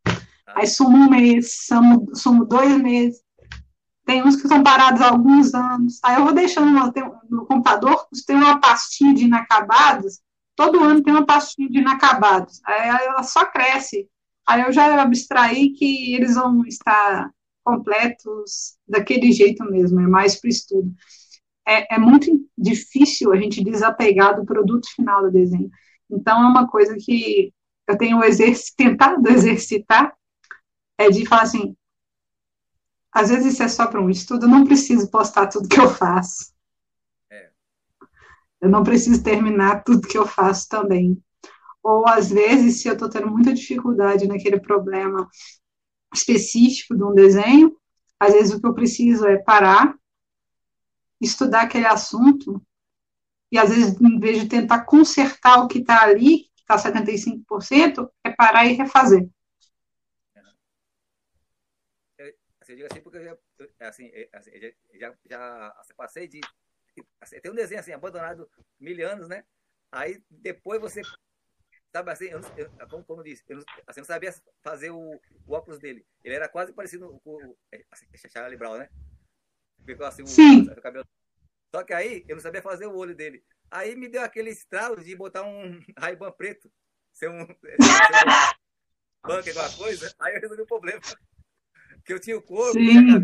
[SPEAKER 2] Ah. Aí sumo um mês, sumo, sumo dois meses. Tem uns que estão parados há alguns anos. Aí eu vou deixando no, no computador, tem uma pastinha de inacabados, todo ano tem uma pastinha de inacabados. Aí ela só cresce. Aí eu já abstraí que eles vão estar completos daquele jeito mesmo, é mais para o estudo. É, é, muito difícil a gente desapegar do produto final do desenho. Então, é uma coisa que eu tenho exerc tentado exercitar, é de falar assim, às vezes isso é só para um estudo, eu não preciso postar tudo que eu faço. É. Eu não preciso terminar tudo que eu faço também. Ou às vezes, se eu estou tendo muita dificuldade naquele problema específico de um desenho, às vezes o que eu preciso é parar, estudar aquele assunto, e às vezes, em vez de tentar consertar o que está ali, que está 75%, é parar e refazer.
[SPEAKER 1] eu digo assim porque eu já, é assim, é, assim, já, já, já passei de. Assim, tem um desenho assim, abandonado mil anos, né? Aí depois você. Sabe assim, eu, eu, como, como eu disse, eu não, assim, não sabia fazer o, o, óculos dele. Ele era quase parecido com o assim, Charlie Brown, né? Ficou assim, o, o cabelo. Só que aí eu não sabia fazer o olho dele. Aí me deu aquele estralo de botar um Ray-Ban preto. Ser um. Ser um banco, alguma coisa. Aí eu resolvi o problema. Que eu tinha o corpo, tinha a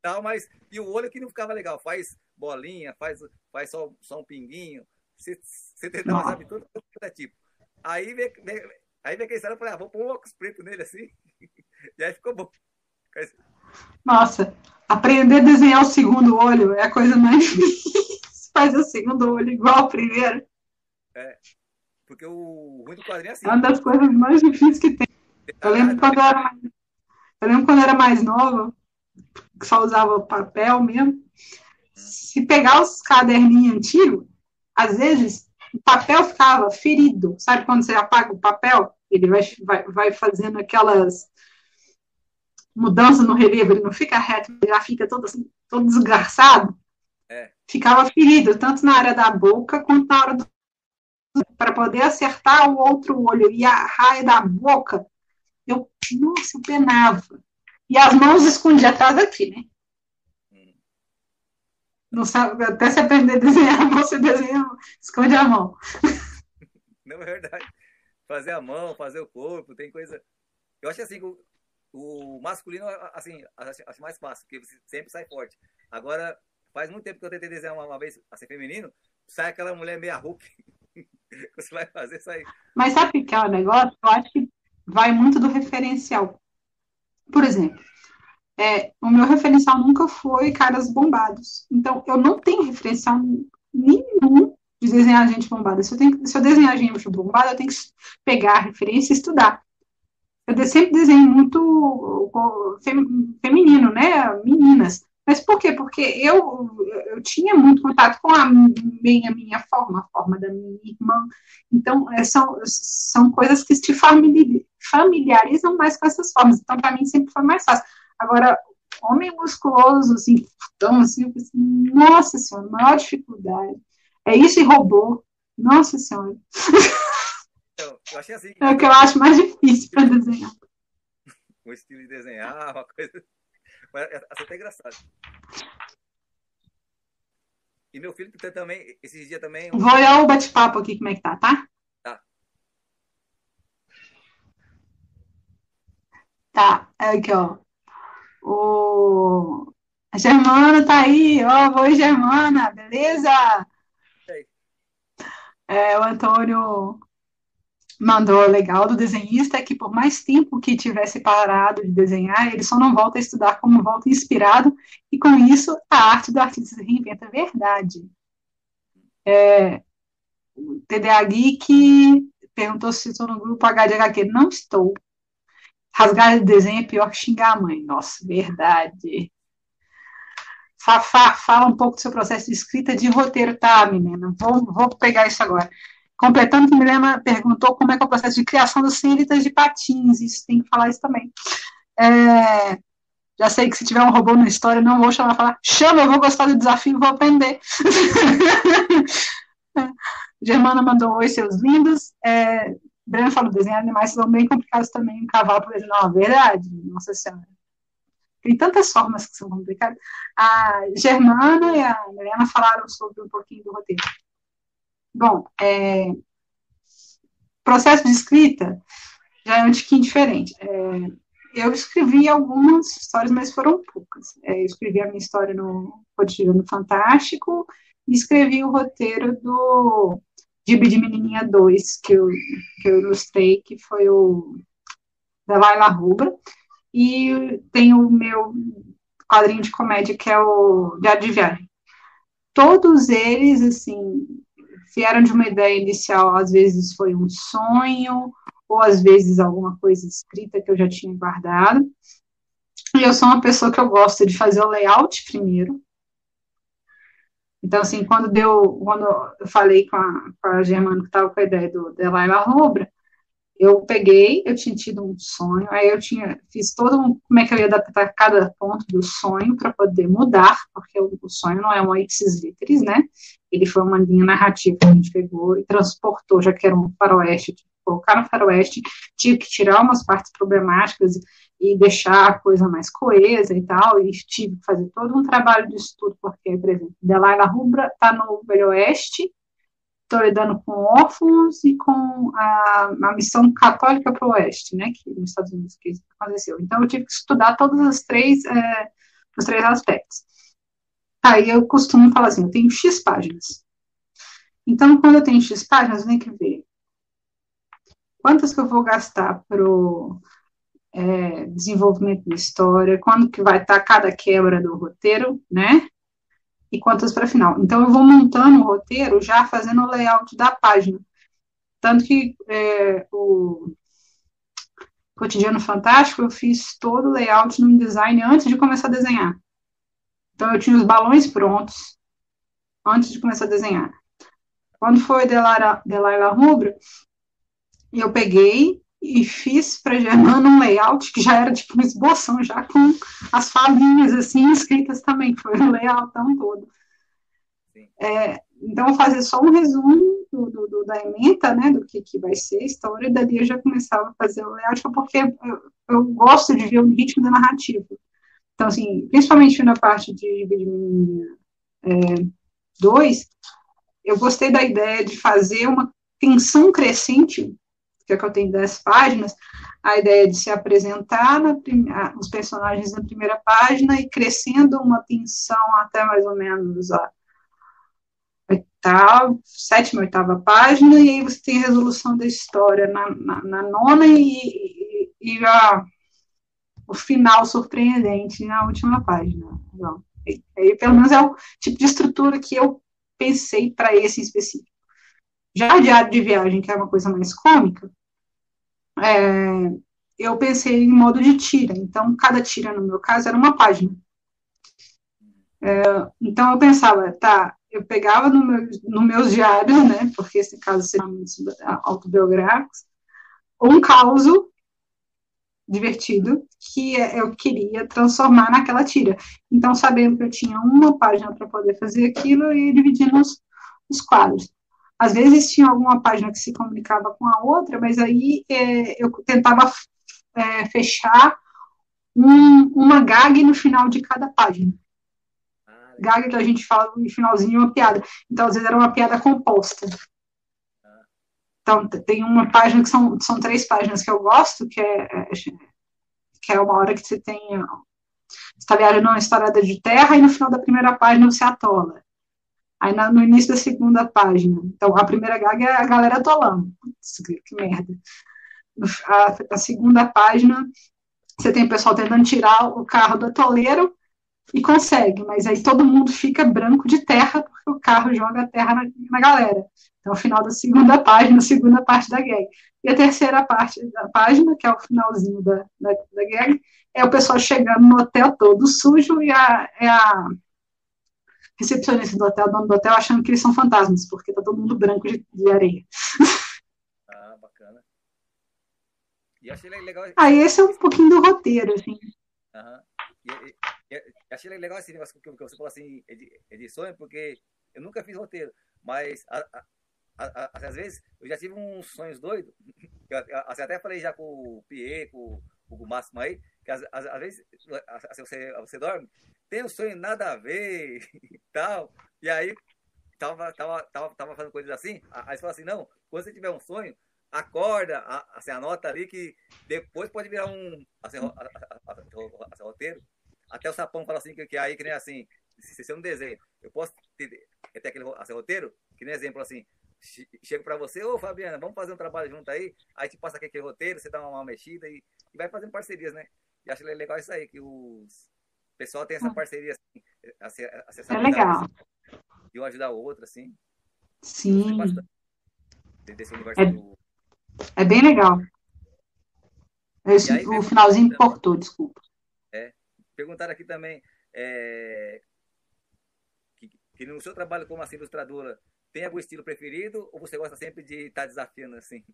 [SPEAKER 1] tal, mas. E o olho que não ficava legal. Faz bolinha, faz, faz só, só um pinguinho. Você, tentava, sabe, tudo é tipo. Aí vem, aí vem aquele história, eu falei, ah, vou pôr um óculos preto nele assim. e aí ficou bom.
[SPEAKER 2] Nossa, aprender a desenhar o segundo olho é a coisa mais difícil. Faz o segundo olho igual ao primeiro.
[SPEAKER 1] É. Porque o ruim do quadrinho é assim.
[SPEAKER 2] É uma das coisas mais difíceis que tem. Eu lembro quando eu era mais eu lembro quando era mais nova, que só usava papel mesmo. Se pegar os caderninhos antigos, às vezes o papel ficava ferido. Sabe quando você apaga o papel? Ele vai, vai, vai fazendo aquelas mudanças no relevo, ele não fica reto, ele já fica todo, assim, todo desgraçado. É. Ficava ferido, tanto na área da boca quanto na hora do. Para poder acertar o outro olho e a raia da boca, eu, nossa, eu penava. E as mãos escondiam atrás aqui, né? Não sabe, até se aprender a desenhar, você desenha, esconde a mão.
[SPEAKER 1] Não é verdade. Fazer a mão, fazer o corpo, tem coisa. Eu acho assim, o, o masculino, assim, acho mais fácil, porque você sempre sai forte. Agora, faz muito tempo que eu tentei desenhar uma, uma vez a ser feminino, sai aquela mulher meia Hulk. você vai fazer isso aí.
[SPEAKER 2] Mas sabe o que é o negócio? Eu acho que vai muito do referencial. Por exemplo, é, o meu referencial nunca foi caras bombados. Então, eu não tenho referencial nenhum de desenhar gente bombada. Se eu, tenho, se eu desenhar gente bombada, eu tenho que pegar a referência e estudar. Eu sempre desenho muito feminino, né? Meninas. Mas por quê? Porque eu, eu tinha muito contato com a minha, minha forma, a forma da minha irmã. Então, é, são, são coisas que te familiarizam mais com essas formas. Então, para mim, sempre foi mais fácil. Agora, homem musculoso, assim, então, assim, nossa senhora, maior dificuldade. É isso e robô. Nossa senhora.
[SPEAKER 1] Então, eu achei assim.
[SPEAKER 2] É o que eu acho mais difícil para desenhar.
[SPEAKER 1] O estilo de desenhar, uma coisa. Mas é, é até engraçado. E meu filho também, esses dias também.
[SPEAKER 2] Vou olhar o bate-papo aqui, como é que tá, tá?
[SPEAKER 1] Tá.
[SPEAKER 2] Tá, aqui, ó. O... A Germana tá aí, ó. Oi, Germana, beleza? É, o Antônio mandou legal do desenhista que por mais tempo que tivesse parado de desenhar, ele só não volta a estudar como volta inspirado, e com isso a arte do artista se reinventa. Verdade. É, o TDA Geek perguntou se estou no grupo HDHQ. Não estou. Rasgar de desenho é pior que xingar a mãe. Nossa, verdade. Fafá, fala um pouco do seu processo de escrita de roteiro, tá, menina? Vou, vou pegar isso agora. Completando que Milena perguntou como é que é o processo de criação dos cílitas de patins, isso tem que falar isso também. É, já sei que se tiver um robô na história, não vou chamar falar, chama, eu vou gostar do desafio, vou aprender. Germana mandou oi, seus lindos. É, Breno falou, desenhar animais são bem complicados também, um cavalo, por exemplo, não, verdade, nossa senhora. Tem tantas formas que são complicadas. A Germana e a Helena falaram sobre um pouquinho do roteiro. Bom, é, processo de escrita já é um tiquinho diferente. É, eu escrevi algumas histórias, mas foram poucas. É, eu escrevi a minha história no Cotidiano Fantástico e escrevi o roteiro do Gibi de Menininha 2, que eu, que eu ilustrei, que foi o da Laila Rubra. E tem o meu quadrinho de comédia, que é o Diário de Viagem. Todos eles, assim, vieram de uma ideia inicial, às vezes foi um sonho, ou às vezes alguma coisa escrita que eu já tinha guardado. E eu sou uma pessoa que eu gosto de fazer o layout primeiro. Então, assim, quando deu, quando eu falei com a, com a Germana que estava com a ideia do Delaila Rubra, eu peguei, eu tinha tido um sonho, aí eu tinha, fiz todo um, como é que eu ia adaptar cada ponto do sonho para poder mudar, porque o, o, sonho não é uma ipsis literis, né? Ele foi uma linha narrativa que a gente pegou e transportou, já que era um faroeste, tipo, colocar no faroeste, tive que tirar umas partes problemáticas e deixar a coisa mais coesa e tal, e tive que fazer todo um trabalho de estudo, porque, por exemplo, Delaila Rubra está no Velho Oeste, estou lidando com órfãos e com a, a missão católica para o oeste, né, que nos Estados Unidos que aconteceu. Então eu tive que estudar todos os três, é, os três aspectos. Aí eu costumo falar assim, eu tenho X páginas. Então, quando eu tenho X páginas, eu tenho que ver quantas que eu vou gastar para o é, desenvolvimento da história, quando que vai estar cada quebra do roteiro, né? e quantas para final. Então, eu vou montando o roteiro já fazendo o layout da página. Tanto que é, o Cotidiano Fantástico, eu fiz todo o layout no InDesign antes de começar a desenhar. Então, eu tinha os balões prontos antes de começar a desenhar. Quando foi Delaila, Delaila Rubra, eu peguei e fiz para Germana um layout que já era tipo uma esboção, já com as falinhas assim escritas também, foi o layoutão todo. É, então, vou fazer só um resumo do, do, do, da ementa, né, do que, que vai ser a história, e dali eu já começava a fazer o layout, porque eu, eu gosto de ver o ritmo da narrativa. Então, assim, principalmente na parte de Virginia 2, é, eu gostei da ideia de fazer uma tensão crescente que é que eu tenho 10 páginas, a ideia de se apresentar na, os personagens na primeira página e crescendo uma tensão até mais ou menos a oitava, sétima, oitava página, e aí você tem a resolução da história na, na, na nona e, e, e a, o final surpreendente na última página. Então, aí, pelo menos é o tipo de estrutura que eu pensei para esse específico. Já o diário de viagem, que é uma coisa mais cômica, é, eu pensei em modo de tira. Então, cada tira, no meu caso, era uma página. É, então, eu pensava, tá, eu pegava no meu, no meus diários, né, porque esse caso seriam autobiográficos, um caos divertido que eu queria transformar naquela tira. Então, sabendo que eu tinha uma página para poder fazer aquilo, eu ia dividindo os, os quadros. Às vezes tinha alguma página que se comunicava com a outra, mas aí é, eu tentava é, fechar um, uma gag no final de cada página. Ah, gag que a gente fala no finalzinho uma piada. Então, às vezes era uma piada composta. Então, tem uma página que são, são três páginas que eu gosto, que é, é que é uma hora que você tem. Você está viajando uma estrada de terra e no final da primeira página você atola. Aí no início da segunda página. Então, a primeira gaga é a galera atolando. Putz, que merda. A, a segunda página, você tem o pessoal tentando tirar o carro do atoleiro e consegue, mas aí todo mundo fica branco de terra porque o carro joga a terra na, na galera. Então, o final da segunda página, segunda parte da gag. E a terceira parte da página, que é o finalzinho da, da, da gag, é o pessoal chegando no hotel todo sujo e a, é a recepcionista do hotel, dono do hotel, achando que eles são fantasmas, porque tá todo mundo branco de, de areia.
[SPEAKER 1] Ah, bacana. E achei legal.
[SPEAKER 2] Ah, esse é um pouquinho do roteiro, assim.
[SPEAKER 1] Aham. E, e, e, achei legal esse negócio que você falou assim, edições, porque eu nunca fiz roteiro, mas a, a, às vezes eu já tive uns sonhos doidos. Eu, assim, até falei já com o Pierre, com, com o Máximo aí, que às, às, às vezes assim, você, você dorme, tem um sonho nada a ver e tal. E aí tava, tava, tava, tava fazendo coisas assim. Aí você fala assim, não, quando você tiver um sonho, acorda, assim, anota ali que depois pode virar um assim, assim, roteiro. Até o Sapão fala assim, que, que aí que nem assim, se você é um desenho, eu posso ter, ter aquele assim, roteiro, que nem exemplo assim, chego para você, ô Fabiana, vamos fazer um trabalho junto aí, aí te passa aquele roteiro, você dá uma, uma mexida e, e, vai fazendo parcerias, né? E acho legal isso aí, que os o pessoal tem essa ah. parceria assim,
[SPEAKER 2] é legal.
[SPEAKER 1] De um ajudar o outro, assim.
[SPEAKER 2] Sim. É, do... é bem legal. Esse, aí, o finalzinho também, cortou, desculpa.
[SPEAKER 1] É. Perguntaram aqui também é, que, que no seu trabalho como assim, ilustradora, tem algum estilo preferido ou você gosta sempre de estar tá desafiando assim?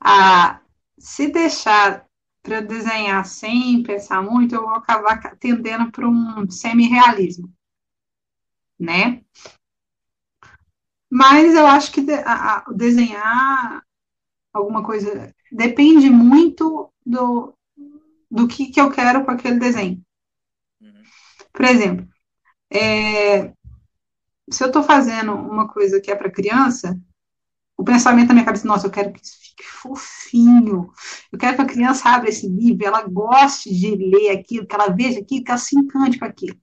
[SPEAKER 2] Ah, se deixar para desenhar sem pensar muito, eu vou acabar tendendo para um semi-realismo, né? Mas eu acho que de, a, a, desenhar alguma coisa depende muito do, do que, que eu quero com aquele desenho. Uhum. Por exemplo, é, se eu estou fazendo uma coisa que é para criança, o pensamento na minha cabeça, nossa, eu quero que isso fique fofinho, eu quero que a criança abra esse livro, ela goste de ler aquilo, que ela veja aquilo, que ela se encante com aquilo.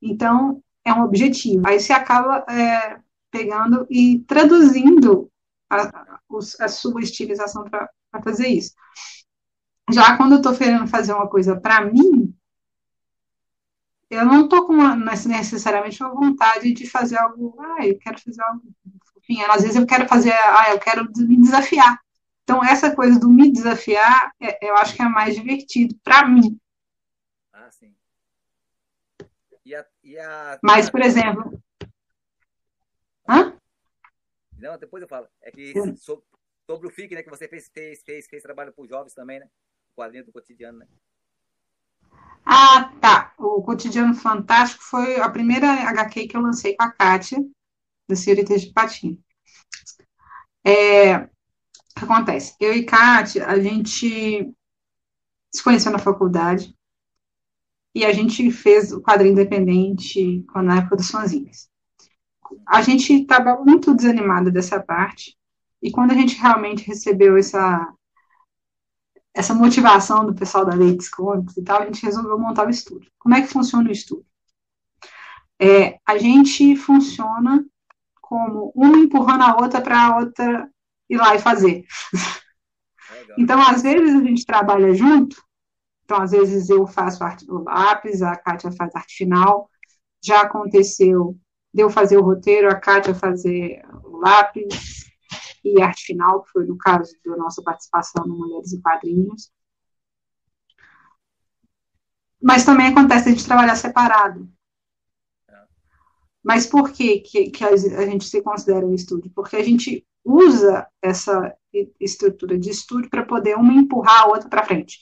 [SPEAKER 2] Então, é um objetivo. Aí você acaba é, pegando e traduzindo a, a sua estilização para fazer isso. Já quando eu estou querendo fazer uma coisa para mim, eu não estou com uma, necessariamente uma vontade de fazer algo, ah, eu quero fazer algo, enfim, às vezes eu quero fazer, ah, eu quero me desafiar. Então, essa coisa do me desafiar, é, eu acho que é mais divertido para mim.
[SPEAKER 1] Ah, sim. E a, e a...
[SPEAKER 2] Mas, por exemplo... Hã?
[SPEAKER 1] Não, depois eu falo. É que sobre, sobre o FIC, né, que você fez, fez, fez, fez trabalho para os jovens também, né? O quadrinho do cotidiano, né?
[SPEAKER 2] Ah, tá. O Cotidiano Fantástico foi a primeira HQ que eu lancei com a Kátia, da Senhorita de Patinho. É, o que acontece? Eu e Kátia, a gente se conheceu na faculdade e a gente fez o quadrinho independente na época dos fanzines. a gente estava muito desanimada dessa parte, e quando a gente realmente recebeu essa, essa motivação do pessoal da Leite Comics e tal, a gente resolveu montar o estúdio. Como é que funciona o estúdio? É, a gente funciona como uma empurrando a outra para a outra ir lá e fazer. Legal. Então, às vezes a gente trabalha junto, então às vezes eu faço arte do lápis, a Kátia faz arte final, já aconteceu de eu fazer o roteiro, a Kátia fazer o lápis, e arte final, que foi no caso da nossa participação no Mulheres e Quadrinhos. Mas também acontece a gente trabalhar separado. Mas por que, que, que a gente se considera um estúdio? Porque a gente usa essa estrutura de estúdio para poder uma empurrar a outra para frente.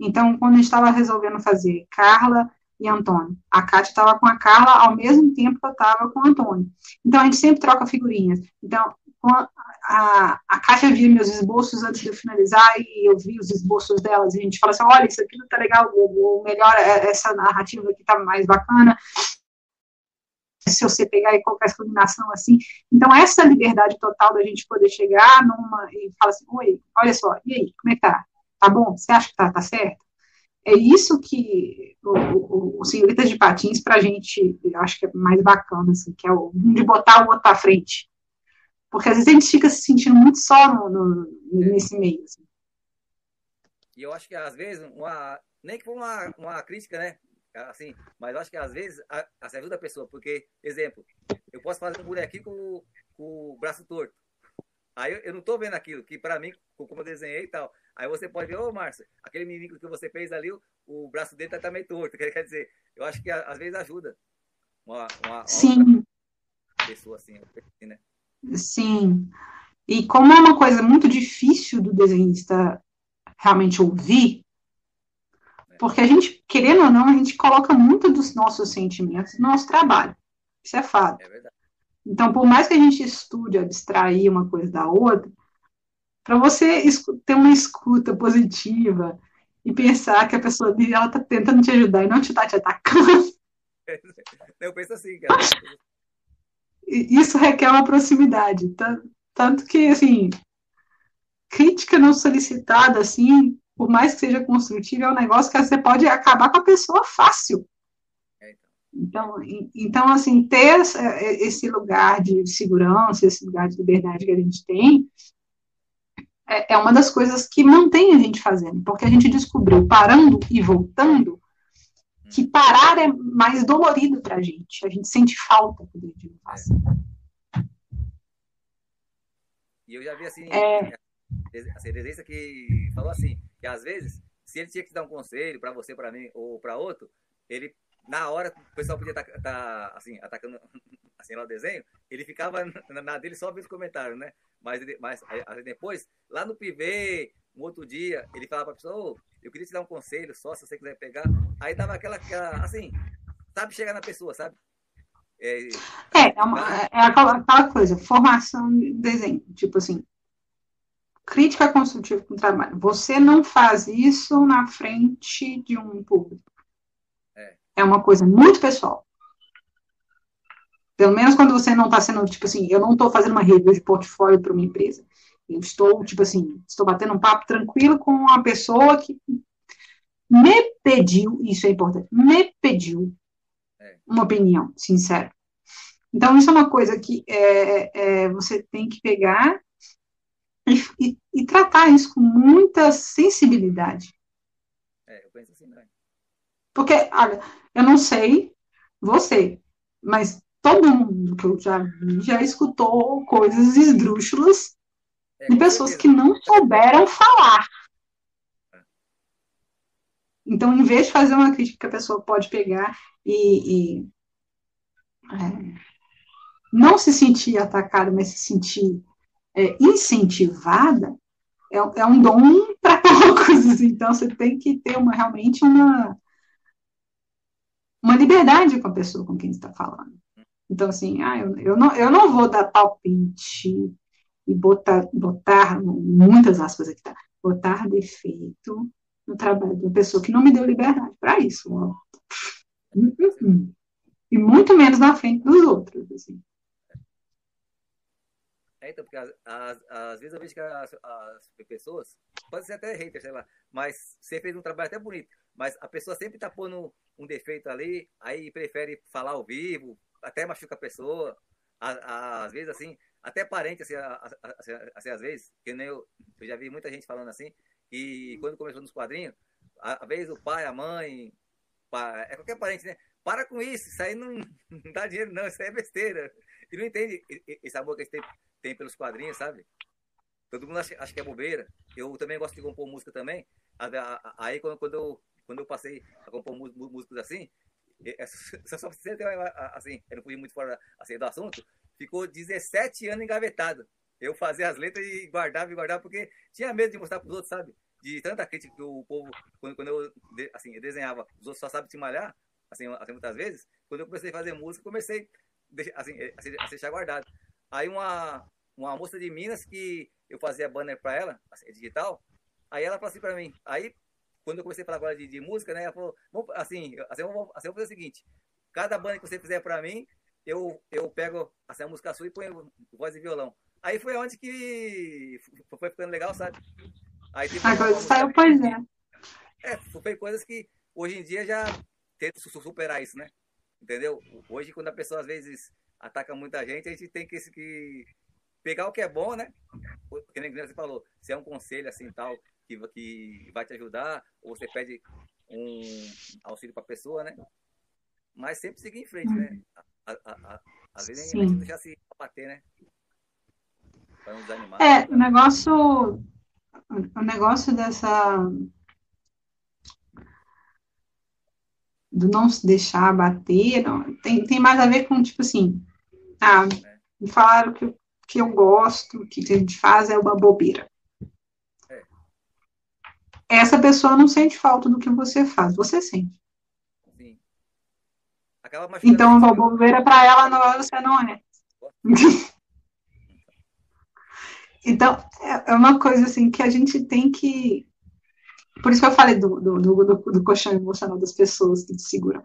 [SPEAKER 2] Então, quando a gente estava resolvendo fazer Carla e Antônio, a Kátia estava com a Carla ao mesmo tempo que eu estava com o Antônio. Então, a gente sempre troca figurinhas. Então, a, a Kátia via meus esboços antes de eu finalizar e eu vi os esboços delas e a gente fala assim, olha, isso aqui não tá legal, ou melhor, é, essa narrativa aqui tá mais bacana, se você pegar e colocar essa combinação assim. Então, essa liberdade total da gente poder chegar numa e falar assim, oi, olha só, e aí, como é que tá? Tá bom? Você acha que tá, tá certo? É isso que o, o, o de Patins, pra gente, eu acho que é mais bacana, assim, que é o de botar o outro pra frente. Porque às vezes a gente fica se sentindo muito só no, no nesse meio. Assim.
[SPEAKER 1] E eu acho que às vezes, uma, nem que for uma, uma crítica, né? Assim, mas acho que às vezes a, a ajuda a pessoa, porque, exemplo, eu posso fazer um bonequinho com, com o braço torto. Aí eu, eu não estou vendo aquilo, que para mim, como eu desenhei e tal. Aí você pode ver, ô oh, Márcia, aquele menino que você fez ali, o, o braço dele tá, tá meio torto. Quer dizer, eu acho que às vezes ajuda uma, uma,
[SPEAKER 2] Sim.
[SPEAKER 1] pessoa assim, né?
[SPEAKER 2] Sim. E como é uma coisa muito difícil do desenhista realmente ouvir, porque a gente, querendo ou não, a gente coloca muito dos nossos sentimentos no nosso trabalho. Isso é fato. É. Então, por mais que a gente estude abstrair uma coisa da outra, para você ter uma escuta positiva e pensar que a pessoa ali ela está tentando te ajudar e não te está te atacando.
[SPEAKER 1] Eu penso assim, cara
[SPEAKER 2] isso requer uma proximidade. Tanto que, assim, crítica não solicitada, assim, por mais que seja construtiva, é um negócio que você pode acabar com a pessoa fácil. É, então. então, então assim, ter esse lugar de segurança, esse lugar de liberdade que a gente tem, é, é uma das coisas que mantém a gente fazendo, porque a gente descobriu, parando e voltando, que parar é mais dolorido para a gente. A gente sente falta quando a gente não.
[SPEAKER 1] E eu já vi assim, é... a Cerezeista que falou assim, que às vezes, se ele tinha que dar um conselho para você, para mim ou para outro, ele na hora o pessoal podia estar tá, tá, assim, atacando assim lá o desenho, ele ficava na, dele só vendo os comentários, né? Mas, mas aí, depois, lá no PV, um outro dia, ele falava para pessoa, oh, eu queria te dar um conselho só, se você quiser pegar. Aí dava aquela, aquela assim, sabe chegar na pessoa, sabe?
[SPEAKER 2] É, é, é, uma, é aquela, aquela, coisa, formação de desenho, tipo assim, crítica construtiva com trabalho. Você não faz isso na frente de um público. É, é uma coisa muito pessoal. Pelo menos quando você não está sendo, tipo assim, eu não estou fazendo uma review de portfólio para uma empresa. Eu estou, tipo assim, estou batendo um papo tranquilo com uma pessoa que me pediu, isso é importante, me pediu é. uma opinião sincera. Então, isso é uma coisa que é, é, você tem que pegar e, e, tratar isso com muita sensibilidade.
[SPEAKER 1] É, eu penso assim, né?
[SPEAKER 2] Porque, olha, eu não sei você, mas todo mundo que eu já vi já escutou coisas esdrúxulas é, de pessoas que não souberam falar. Então, em vez de fazer uma crítica que a pessoa pode pegar e, e é, não se sentir atacada, mas se sentir é, incentivada, é, é um dom para poucos. Então, você tem que ter uma, realmente uma, uma liberdade com a pessoa com quem está falando. Então, assim, ah, eu, eu, não, eu não vou dar palpite e botar, botar, muitas aspas aqui, tá? Botar defeito no trabalho de uma pessoa que não me deu liberdade para isso. Ó. E muito menos na frente dos outros. Assim.
[SPEAKER 1] É, então, porque às vezes eu vejo que as, as, pessoas, pode ser até hater, sei lá, mas você fez um trabalho até bonito, mas a pessoa sempre tá pondo um defeito ali, aí prefere falar ao vivo, até machuca a pessoa, às vezes assim, até parente, assim, assim, assim, às vezes, que nem eu, eu já vi muita gente falando assim, e quando começou nos quadrinhos, às vezes o pai, a mãe, é qualquer parente, né? Para com isso, isso aí não, não dá dinheiro, não, isso aí é besteira. E não entende esse amor que a gente tem, pelos quadrinhos, sabe? Todo mundo acha, acha, que é bobeira. Eu também gosto de compor música também. Aí quando, quando, eu, quando eu passei a compor músicas assim, só pra você assim, eu não fui muito fora assim, do assunto, ficou 17 anos engavetado. Eu fazia as letras e guardava e guardava, porque tinha medo de mostrar para os outros, sabe? De tanta crítica que o povo, quando, quando eu, assim, eu desenhava, os outros só sabem te malhar, assim, assim, muitas vezes. Quando eu comecei a fazer música, comecei assim, a deixar guardado. Aí uma, uma moça de Minas que eu fazia banner para ela, assim, digital, aí ela falou assim para mim, aí quando eu comecei a falar agora de, de música, né, ela falou, assim, assim, eu vou, assim, vou fazer o seguinte, cada banner que você fizer para mim, eu, eu pego assim, a música sua e ponho voz e violão. Aí foi onde que foi ficando legal, sabe?
[SPEAKER 2] Aí, tipo, Agora saiu, pois é.
[SPEAKER 1] É, foi coisas que hoje em dia já tenta superar isso, né? Entendeu? Hoje, quando a pessoa às vezes ataca muita gente, a gente tem que, que pegar o que é bom, né? Porque nem você falou, se é um conselho assim tal, que, que vai te ajudar, ou você pede um auxílio para a pessoa, né? Mas sempre seguir em frente, né? A, a, a, às vezes Sim. a gente deixa se bater, né?
[SPEAKER 2] Para não desanimar. É, o negócio, o negócio dessa do não se deixar bater, tem, tem mais a ver com, tipo assim, ah, me falaram que, que eu gosto, que a gente faz é uma bobeira. É. Essa pessoa não sente falta do que você faz, você sente. Sim. então, uma bobeira para ela não, você não é. então, é, é uma coisa assim que a gente tem que por isso que eu falei do, do, do, do, colchão emocional das pessoas que te seguram.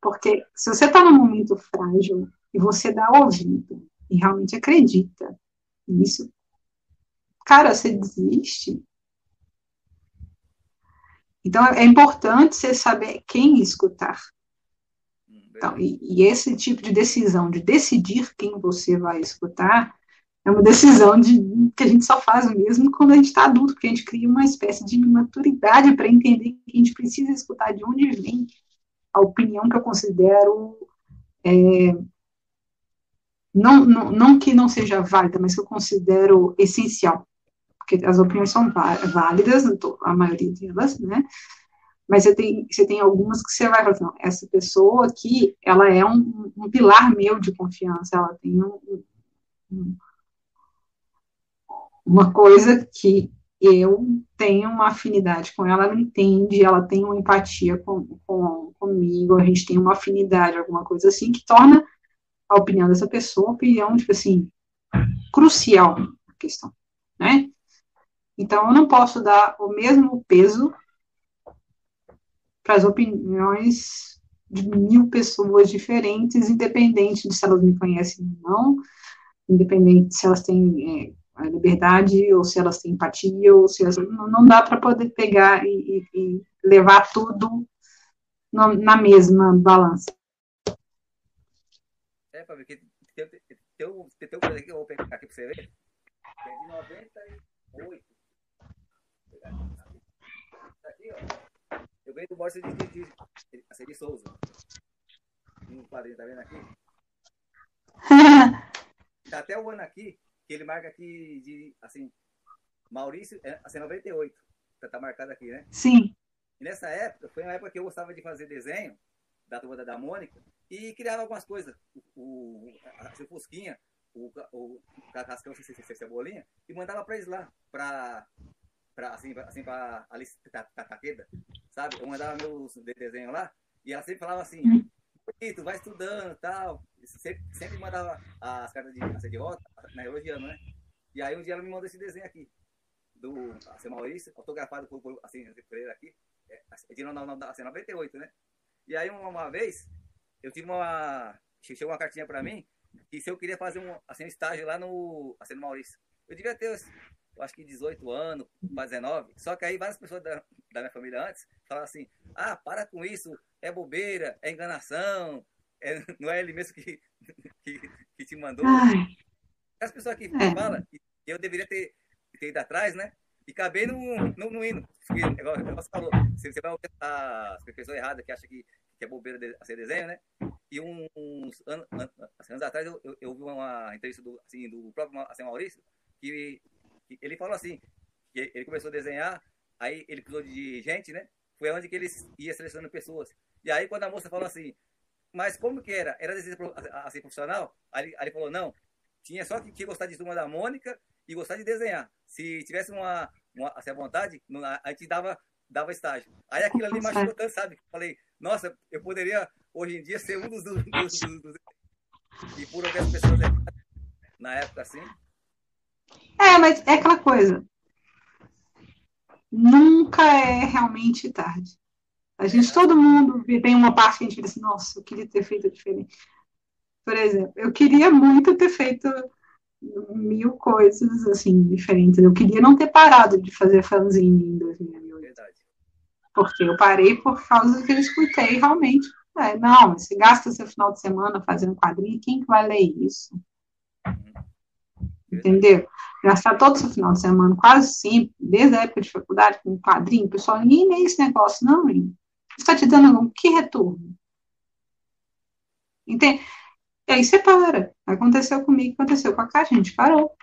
[SPEAKER 2] Porque se você está num momento frágil e você dá ouvido e realmente acredita nisso, cara, você desiste. Então é importante você saber quem escutar. Então, e, e esse tipo de decisão de decidir quem você vai escutar é uma decisão de, que a gente só faz mesmo quando a gente está adulto, porque a gente cria uma espécie de maturidade para entender que a gente precisa escutar de onde vem a opinião que eu considero é, não, não, não que não seja válida, mas que eu considero essencial, porque as opiniões são válidas, a maioria delas, né? Mas você tem, você tem algumas que você vai falar, não, essa pessoa aqui, ela é um, um pilar meu de confiança, ela tem um, um uma coisa que eu tenho uma afinidade com ela, ela entende, ela tem uma empatia com, com, comigo, a gente tem uma afinidade, alguma coisa assim, que torna a opinião dessa pessoa opinião, tipo assim, crucial na questão, né? Então, eu não posso dar o mesmo peso para as opiniões de mil pessoas diferentes, independente de se elas me conhecem ou não, independente se elas têm é, a liberdade, ou se elas têm empatia, ou se elas, não, não dá para poder pegar e, e, levar tudo na mesma balança.
[SPEAKER 1] É, Fábio, que tem, tem, tem coisa aqui, eu vou pegar aqui para você ver, é de 98. Aqui, ó. Eu ganhei do de, de, de, de, assim, de Souza. Um quadrinho, tá vendo aqui? tá até o ano aqui, que ele marca aqui de, assim, Maurício, é, assim, 98, tá, tá marcado aqui, né?
[SPEAKER 2] Sim.
[SPEAKER 1] E nessa época, foi uma época que eu gostava de fazer desenho da turma da Mônica e criava algumas coisas. O, a, a Fusquinha, o, o Cascão, Cebolinha, e mandava pra eles lá, pra, pra assim, pra, assim, pra Alice Taqueda, sabe? Eu mandava meus desenhos lá e ela sempre falava assim, bonito, vai estudando e tal. Sempre, sempre mandava as cartas de, de rota, né, elogiando, né? E aí um dia ela me mandou esse desenho aqui, do assim, Maurício, autografado por, por assim, ele aqui, é, assim, de assim, 98, né? E aí uma, uma vez, eu tive uma. Chegou uma cartinha pra mim, que se eu queria fazer um, assim, um estágio lá no, assim, Maurício. Eu devia ter, eu acho que 18 anos, para 19. Só que aí várias pessoas da, da minha família antes falavam assim, ah, para com isso, é bobeira, é enganação, é, não é ele mesmo que, que, que te mandou. Ai. As pessoas que é. falam que eu deveria ter, ter ido atrás, né? E acabei no, no, no hino. Porque, igual, você falou, você vai ouvir as pessoas erradas que acham que, que é bobeira de, ser desenho, né? E uns anos, assim, anos atrás eu, eu, eu, vi uma entrevista do, assim, do próprio assim, Maurício, que, que, ele falou assim, que ele começou a desenhar, aí ele precisou de gente, né? Foi onde que ele ia selecionando pessoas. E aí quando a moça falou assim, mas como que era? Era desenho assim, profissional? Aí, aí ele falou, não, tinha só que, que gostar de turma da Mônica e gostar de desenhar. Se tivesse uma, uma assim, a vontade, a gente dava, dava estágio. Aí aquilo ali machucou tanto, sabe? Falei, nossa, eu poderia hoje em dia ser um dos. dos, dos, dos e por algumas pessoas na época assim.
[SPEAKER 2] É, mas é aquela coisa. Nunca é realmente tarde. A gente, todo mundo tem uma parte que a gente diz assim, nossa, eu queria ter feito diferente. Por exemplo, eu queria muito ter feito mil coisas assim diferentes. Eu queria não ter parado de fazer fanzine em 2008. Verdade. Porque eu parei por causa que eu escutei realmente. É, não, você gasta seu final de semana fazendo quadrinho, quem que vai ler isso? Uhum. Entendeu? Gastar todo o seu final de semana, quase sempre, desde a época de faculdade, com quadrinho, pessoal, ninguém lê esse negócio, não, hein? Está te dando algum que retorno? Entende? E aí você para. Aconteceu comigo, aconteceu com a Kátia, a gente parou.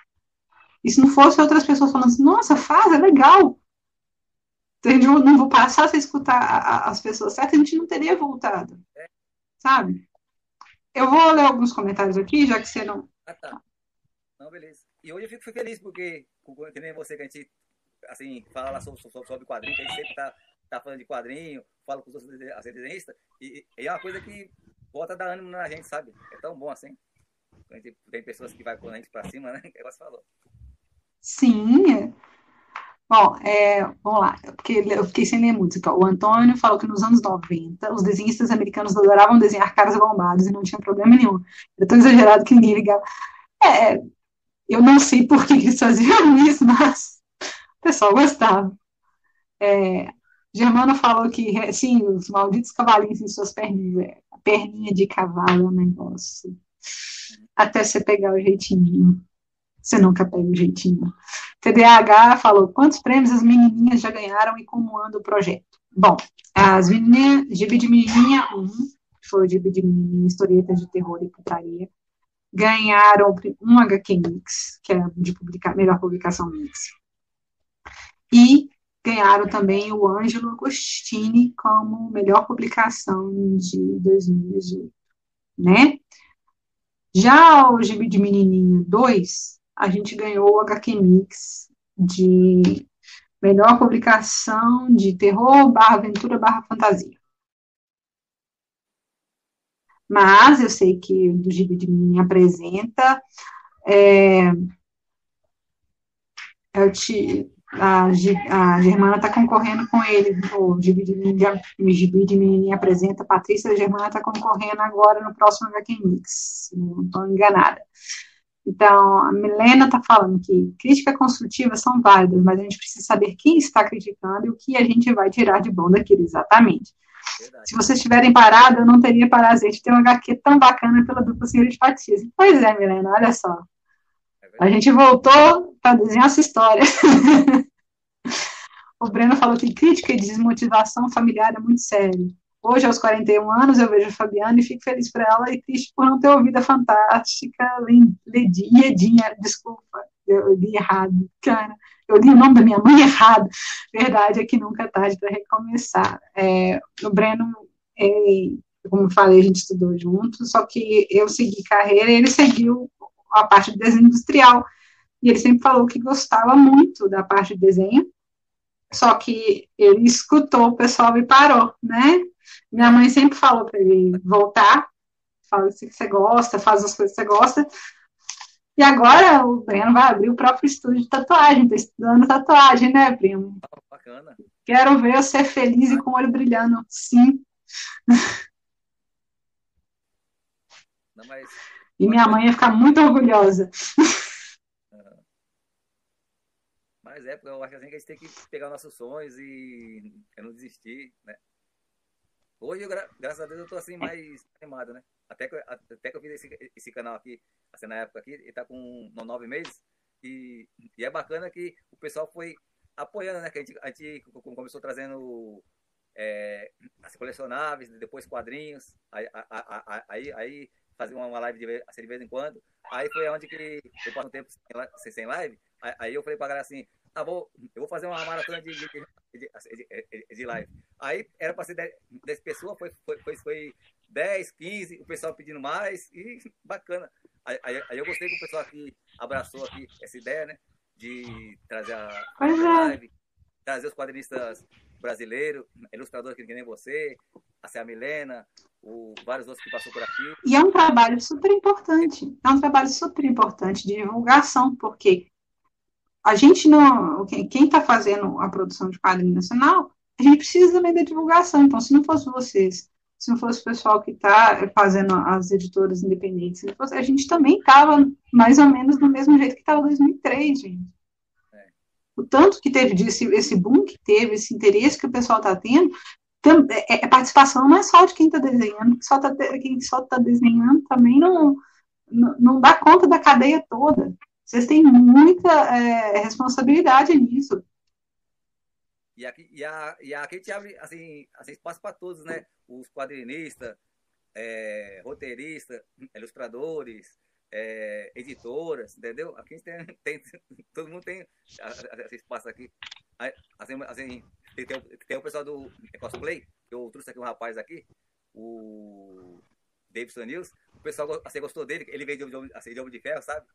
[SPEAKER 2] E se não fosse outras pessoas falando assim, nossa, faz, é legal. Então, gente não vou passar a escutar as pessoas certas, a gente não teria voltado. Sabe? Eu vou ler alguns comentários aqui, já que você não.
[SPEAKER 1] Ah, tá. Não, beleza. E hoje eu fico feliz, porque, que nem você, que a gente assim, fala sobre, sobre quadrinho, que a gente sempre tá, tá falando de quadrinho, fala com os outros desenhistas, e, e é uma coisa que volta a dar ânimo na gente, sabe? É tão bom assim. Tem pessoas que vai com a gente pra cima, né? Que você falou.
[SPEAKER 2] Sim. Bom, é, vamos lá, porque eu fiquei sem ler música. O Antônio falou que nos anos 90 os desenhistas americanos adoravam desenhar caras bombados e não tinha problema nenhum. Era tão exagerado que ninguém ligava. É, eu não sei por que eles faziam isso, mas o pessoal gostava. É, Germano falou que, sim, os malditos cavalinhos em suas perninhas. A perninha de cavalo é um negócio. Até você pegar o jeitinho. Você nunca pega o jeitinho. TDAH falou: quantos prêmios as menininhas já ganharam e como anda o projeto? Bom, as menininhas, Gibi de Menininha 1, que foi o Gibi de Menininha, historietas de terror e putaria, ganharam um HQ Mix, que é de publicar, melhor publicação Mix. E ganharam também o Ângelo Agostini como melhor publicação de 2018, né? Já o Gibi de Menininho 2, a gente ganhou o HQ Mix de melhor publicação de terror barra aventura barra fantasia. Mas eu sei que o Gibi de Menininho apresenta é, eu te, a, a Germana está concorrendo com ele, o Gibi de Menininha apresenta, a Patrícia Germana está concorrendo agora no próximo HQ Mix, não estou enganada. Então, a Milena está falando que críticas construtivas são válidas, mas a gente precisa saber quem está criticando e o que a gente vai tirar de bom daquilo, exatamente. Verdade. Se vocês estiverem parados, eu não teria prazer de ter um HQ tão bacana pela dupla Senhora de Patias. Pois é, Milena, olha só. A gente voltou para desenhar essa história. o Breno falou que crítica e desmotivação familiar é muito sério. Hoje, aos 41 anos, eu vejo a Fabiana e fico feliz por ela e triste por não ter ouvido a fantástica Ledinha, desculpa, eu li errado, cara, eu li o nome da minha mãe errado. Verdade é que nunca é tarde para recomeçar. É, o Breno, é, como falei, a gente estudou junto, só que eu segui carreira e ele seguiu a parte de desenho industrial. E ele sempre falou que gostava muito da parte de desenho, só que ele escutou o pessoal e parou, né? Minha mãe sempre falou para ele voltar, fala o que você gosta, faz as coisas que você gosta. E agora o Breno vai abrir o próprio estúdio de tatuagem, está estudando tatuagem, né, primo?
[SPEAKER 1] Bacana.
[SPEAKER 2] Quero ver você feliz e com o olho brilhando, sim.
[SPEAKER 1] Não, mas
[SPEAKER 2] E minha mãe ia ficar muito orgulhosa.
[SPEAKER 1] Mas é, eu acho assim que a gente tem que pegar nossos sonhos e não desistir, né? Hoje, eu, graças a Deus, eu tô assim mais animado, né? Até que, até que eu fiz esse, esse canal aqui, assim, na época aqui, ele tá com nove meses. E, e é bacana que o pessoal foi apoiando, né? Que a gente, a gente começou trazendo é, as colecionáveis, depois quadrinhos, aí, aí, aí fazer uma live de, assim, de vez em quando. Aí foi onde que eu passo um tempo sem, sem live. Aí eu falei pra galera assim, tá bom, eu vou fazer uma maratona de, de, de, de live. Aí era pra ser 10, 10 pessoas, foi, foi, foi, foi 10, 15, o pessoal pedindo mais, e bacana. Aí, aí, aí eu gostei que o pessoal aqui abraçou aqui essa ideia, né? De trazer a, a live, trazer os quadrinistas brasileiros, ilustradores que nem você, a Milena, o, vários outros que passou por aqui.
[SPEAKER 2] E é um trabalho super importante. É um trabalho super importante de divulgação, porque a gente não. Quem está fazendo a produção de quadrinho nacional, a gente precisa também da divulgação. Então, se não fosse vocês, se não fosse o pessoal que está fazendo as editoras independentes, fosse, a gente também estava mais ou menos do mesmo jeito que estava em 2003, gente. O tanto que teve disso, esse boom que teve, esse interesse que o pessoal está tendo, é, é, participação não é só de quem está desenhando, só tá, quem só está desenhando também não, não, não, dá conta da cadeia toda. Vocês têm muita é, responsabilidade nisso.
[SPEAKER 1] E aqui, e, a, e aqui a gente abre assim, assim espaço para todos, né? Os quadrinistas, é, roteiristas, ilustradores, é, editoras, entendeu? Aqui a gente tem, tem todo mundo tem espaço aqui. Assim, assim, tem, tem, o pessoal do cosplay, eu trouxe aqui um rapaz aqui, o Davidson News, o pessoal assim, gostou dele, ele veio de, de, assim, de de Ferro, sabe?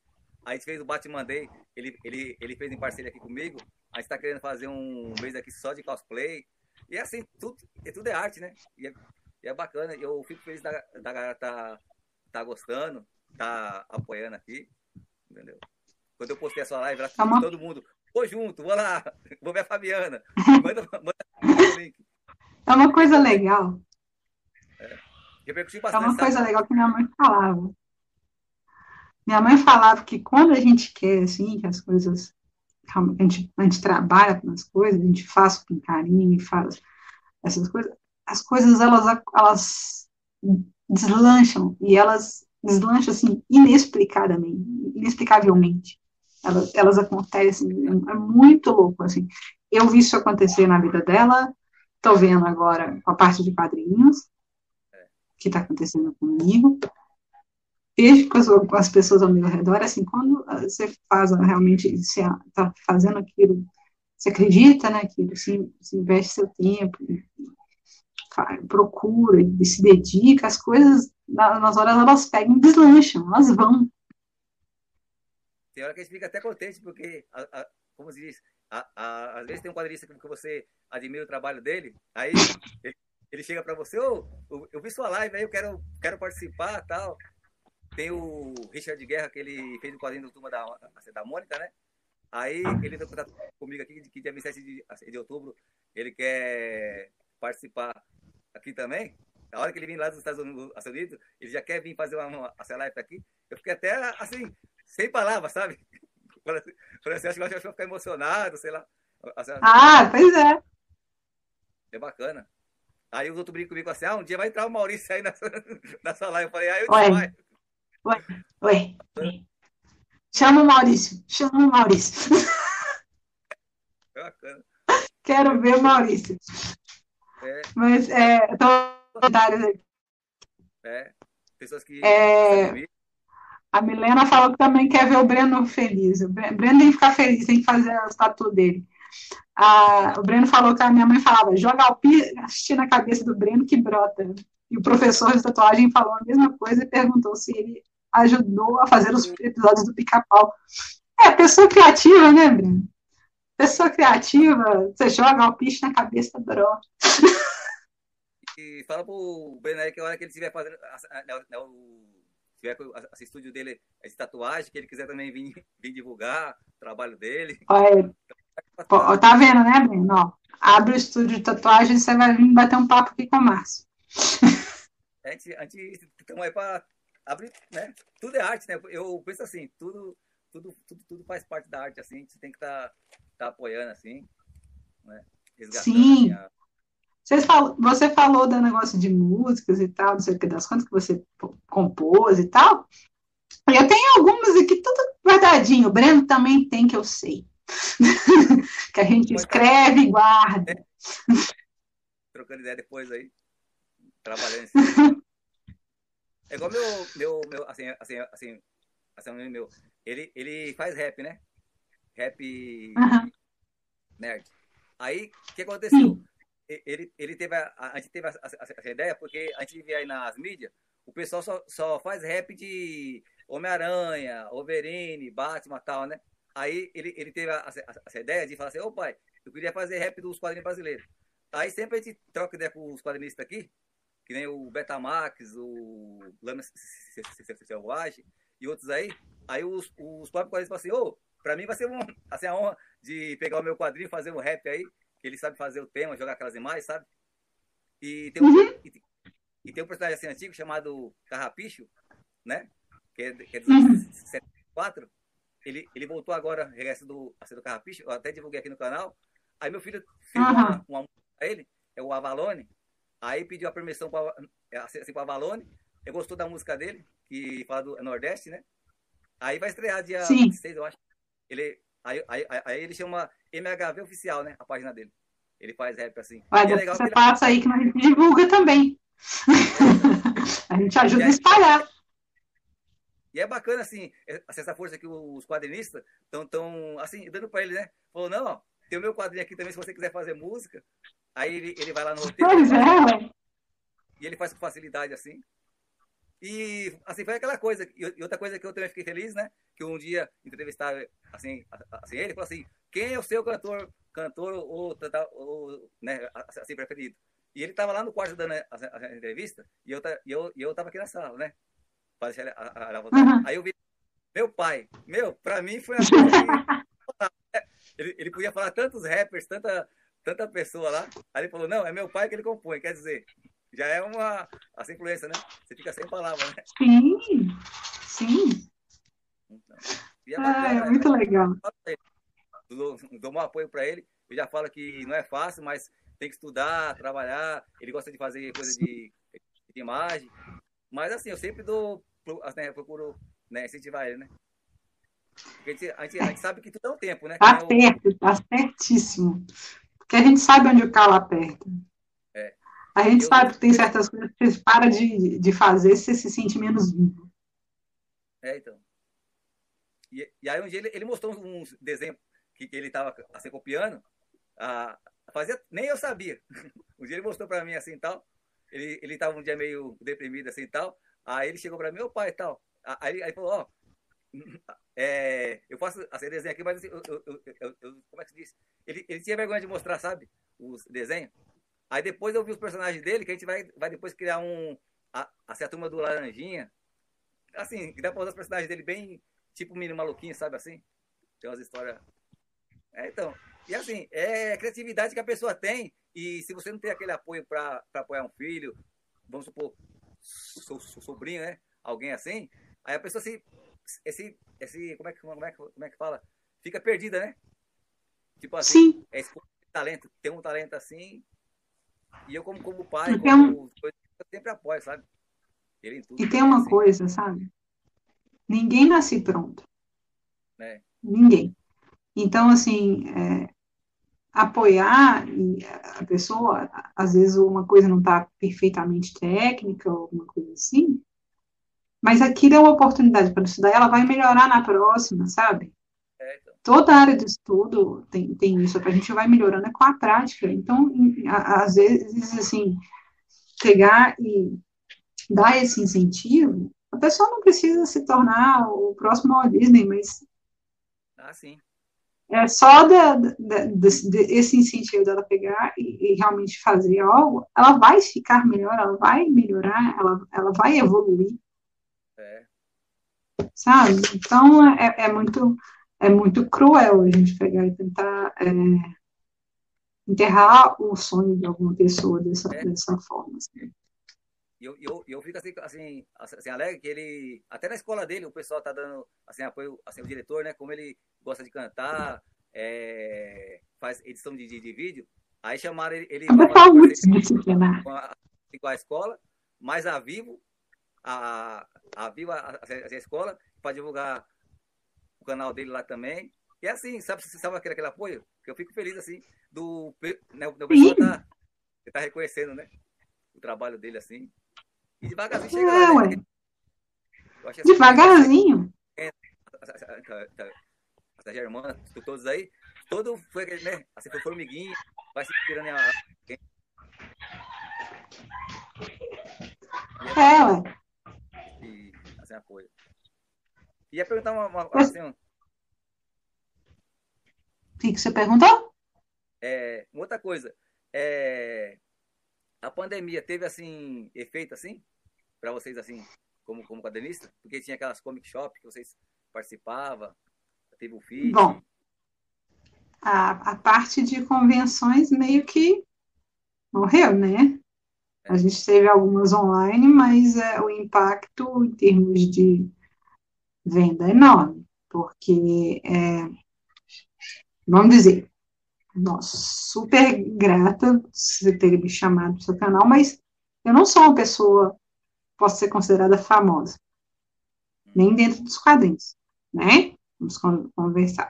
[SPEAKER 1] Aí a gente fez o Batman Day, ele, ele, ele fez em parceria aqui comigo, a gente tá querendo fazer um mês aqui só de cosplay, e assim, tudo, tudo é arte, né? E é, e é bacana, eu fico feliz da, da galera tá, tá gostando, tá apoiando aqui, entendeu? Quando eu postei a sua live, ela tá todo mundo, Vou junto, vou lá, vou ver a Fabiana. Manda, manda
[SPEAKER 2] o link. É uma coisa legal. É, é uma coisa legal que minha mãe falava. Minha mãe falava que quando a gente quer, assim, que as coisas. A gente, a gente trabalha com as coisas, a gente faz com carinho e faz essas coisas, as coisas elas, elas deslancham e elas deslancham assim inexplicadamente, inexplicavelmente elas, elas acontecem, é muito louco, assim. Eu vi isso acontecer na vida dela, estou vendo agora com a parte de quadrinhos, que está acontecendo comigo. Vejo com as, com as, pessoas ao meu redor, assim, quando você faz realmente, você está fazendo aquilo, você acredita naquilo, se, se investe seu tempo, procura e se dedica, as coisas, nas horas elas pegam e deslancham, elas vão.
[SPEAKER 1] Tem hora que a gente fica até contente, porque, a, a, como se diz, a, às vezes tem um quadrinista que você admira o trabalho dele, aí ele, ele chega para você, oh, eu vi sua live aí, eu quero, quero participar tal. Tem o Richard Guerra, que ele fez o quadrinho do Turma da, da Mônica, né? Aí ele contato comigo aqui, que dia 27 de, de outubro, ele quer participar aqui também. Na hora que ele vem lá dos Estados Unidos, ele já quer vir fazer uma, uma, live aqui. Eu fiquei até assim, sem palavras, sabe? Falei assim, acho que eu vou ficar emocionado, sei lá.
[SPEAKER 2] Assim, ah, pois é.
[SPEAKER 1] É bacana. Aí os outros brincam comigo assim, ah, um dia vai entrar o Maurício aí nessa, nessa live. Eu falei, ah, eu Ué. vai.
[SPEAKER 2] Ué, ué. Chama o Maurício, chama o Maurício.
[SPEAKER 1] É bacana.
[SPEAKER 2] Quero ver o Maurício. É. Mas, é, tô aí.
[SPEAKER 1] É, pessoas que...
[SPEAKER 2] É... A Milena falou que também quer ver o Breno feliz. O Breno tem que ficar feliz, tem que fazer a tatu dele. A, o Breno falou que a minha mãe falava, joga alpiste na cabeça do Breno que brota. E o professor de tatuagem falou a mesma coisa e perguntou se ele ajudou a fazer os episódios do pica-pau. É, pessoa criativa, né, Breno? Pessoa criativa, você joga alpiste na cabeça, brota.
[SPEAKER 1] E fala pro Breno aí que a hora que ele estiver fazendo o tiver esse estúdio dele de tatuagem, que ele quiser também vir, vir divulgar o trabalho dele.
[SPEAKER 2] Olha, tá vendo, né, Breno? Ó, abre o estúdio de tatuagem e você vai vir bater um papo aqui com o Márcio.
[SPEAKER 1] A gente, a gente estamos aí para abrir, né? Tudo é arte, né? Eu penso assim, tudo, tudo, tudo, tudo faz parte da arte, assim, a gente tem que estar tá, tá apoiando, assim, né?
[SPEAKER 2] Sim. A... Você falou, você falou do negócio de músicas e tal, não sei o que das quantas que você compôs e tal. Eu tenho algumas aqui, tudo guardadinho. O Breno também tem, que eu sei. que a gente escreve e guarda. É.
[SPEAKER 1] Trocando ideia depois aí. Trabalhando cima. É igual meu, meu, meu assim, assim, assim, assim, meu, ele, ele faz rap, né? Rap nerd. Aí, o que aconteceu? Ele, ele teve a, a gente teve essa ideia porque a gente vê aí nas mídias, o pessoal só, só faz rap de Homem-Aranha, Wolverine, Batman tal, né? Aí ele, ele teve essa ideia de falar assim, ô pai, eu queria fazer rap dos quadrinhos brasileiros. Aí sempre a gente troca ideia com os quadrinistas aqui, que nem o Betamax, o Lama Selvagem e outros aí. Aí os, os próprios quadrinhos falam assim, ô, oh, pra mim vai ser um, assim, a honra de pegar o meu quadrinho e fazer um rap aí, que ele sabe fazer o tema, jogar aquelas imagens, sabe? E tem um, uhum. e, e, tem um personagem assim antigo chamado Carrapicho, né? Que é, que é de 1974. Uhum. Ele, ele voltou agora, regresso do, a ser do Carrapicho, eu até divulguei aqui no canal. Aí meu filho fez uhum. uma, uma música pra ele, é o Avalone, Aí pediu a permissão para é, assim, assim, para Valone. Eu gostou da música dele, que fala do Nordeste, né? Aí vai estrear dia Sim. 26, eu acho. Ele, aí, aí, aí ele chama MHV Oficial, né? A página dele. Ele faz rap assim.
[SPEAKER 2] Olha, é legal você passa aí que a gente divulga também. a gente ajuda a espalhar.
[SPEAKER 1] E é bacana, assim, essa força que os quadrinistas estão, tão, assim, dando para ele, né? Falou, não, ó, tem o meu quadrinho aqui também, se você quiser fazer música, Aí ele, ele vai lá no roteiro. Pois é. E ele faz com facilidade assim. E assim, foi aquela coisa. E outra coisa que eu também fiquei feliz, né? Que um dia entrevistar assim, assim ele falou assim: quem é o seu cantor, cantor ou, ou né, assim, preferido? E ele estava lá no quarto dando a, a, a, entrevista e eu, e eu, e eu tava aqui na sala, né? Para deixar a, a, uhum. Aí eu vi meu pai. Meu, para mim foi uma coisa ele, ele podia falar tantos rappers, tanta tanta pessoa lá. Aí ele falou, não, é meu pai que ele compõe. Quer dizer, já é uma essa influência, né? Você fica sem palavras, né?
[SPEAKER 2] Sim, sim. Então, é, ah, é né? muito legal.
[SPEAKER 1] Dou, dou um apoio para ele. Eu já falo que não é fácil, mas tem que estudar, trabalhar. Ele gosta de fazer coisa de, de imagem. Mas assim, eu sempre dou, assim, procuro né, incentivar ele, né? Porque a gente, a, gente, a gente, sabe que tudo é um tempo, né?
[SPEAKER 2] Tá certo, tá certíssimo que a gente sabe onde o calo aperta. A gente eu... sabe que tem certas coisas que você para de, de fazer, você se sente menos vivo.
[SPEAKER 1] É, então. E, e aí um dia ele, ele mostrou uns desenhos que, que ele estava assim, copiando. Ah, fazia, nem eu sabia. Um dia ele mostrou para mim assim tal. Ele, ele um dia meio deprimido assim tal. Aí ele chegou para mim, meu pai e tal. Aí, aí falou, ó, é, eu faço assim, desenho aqui, mas assim, eu, eu, eu, como é que se diz? Ele, ele tinha vergonha de mostrar, sabe? Os desenhos. Aí depois eu vi os personagens dele, que a gente vai, vai depois criar um. A, assim, a turma do Laranjinha. Assim, que dá pra usar os personagens dele bem tipo menino maluquinho, sabe assim? Tem umas histórias. É, então. E assim, é a criatividade que a pessoa tem. E se você não tem aquele apoio para apoiar um filho, vamos supor, seu, sobrinho, né? Alguém assim, aí a pessoa se esse, esse como, é que, como, é que, como é que fala? Fica perdida, né? Tipo assim, Sim. é talento, tem um talento assim, e eu como, como pai, como, eu sempre apoio, sabe?
[SPEAKER 2] Ele tudo, e tem uma assim. coisa, sabe? Ninguém nasce pronto. É. Ninguém. Então, assim, é, apoiar a pessoa, às vezes uma coisa não está perfeitamente técnica, ou alguma coisa assim, mas aquilo é uma oportunidade para estudar, ela vai melhorar na próxima, sabe? Toda área de estudo tem, tem isso, a gente vai melhorando é com a prática. Então, às vezes, assim, pegar e dar esse incentivo, a pessoa não precisa se tornar o próximo Walt Disney, mas.
[SPEAKER 1] Ah, sim.
[SPEAKER 2] É só de, de, de, de esse incentivo dela pegar e, e, realmente fazer algo, ela vai ficar melhor, ela vai melhorar, ela, ela vai evoluir. É. Sabe? Então é, é, muito é muito cruel a gente pegar e tentar é, enterrar o sonho de alguma pessoa dessa, é. dessa forma. Assim.
[SPEAKER 1] eu, eu, eu fico assim, assim, assim, alegre que ele, até na escola dele, o pessoal tá dando assim, apoio, assim, o diretor, né? Como ele gosta de cantar, é, faz edição de, de, de, vídeo, aí chamaram ele, ele com a, com a escola, mais a Vivo, a, a Vivo, a, a, a escola, para divulgar o canal dele lá também. E assim, sabe, sabe aquele, aquele apoio? Que eu fico feliz assim, do, né, o pessoal tá, tá reconhecendo, né? O trabalho dele assim. E devagarzinho chega é, lá, né?
[SPEAKER 2] assim, devagarzinho.
[SPEAKER 1] É, a Germana, todos aí, todo foi, né? Assim, foi formiguinha, vai se tirando a.
[SPEAKER 2] É, ué.
[SPEAKER 1] E, assim, apoio. Ia perguntar uma, uma assim, um...
[SPEAKER 2] O que, que você perguntou?
[SPEAKER 1] É, outra coisa. É, a pandemia teve, assim, efeito, assim? para vocês, assim, como, como quadrinista? Porque tinha aquelas comic shop que vocês participavam, teve o feed.
[SPEAKER 2] Bom, a, a parte de convenções meio que morreu, né? A gente teve algumas online, mas é, o impacto em termos de venda enorme, porque, é, vamos dizer, nossa, super grata de você ter me chamado para o seu canal, mas eu não sou uma pessoa possa ser considerada famosa, nem dentro dos quadrinhos, né? Vamos conversar.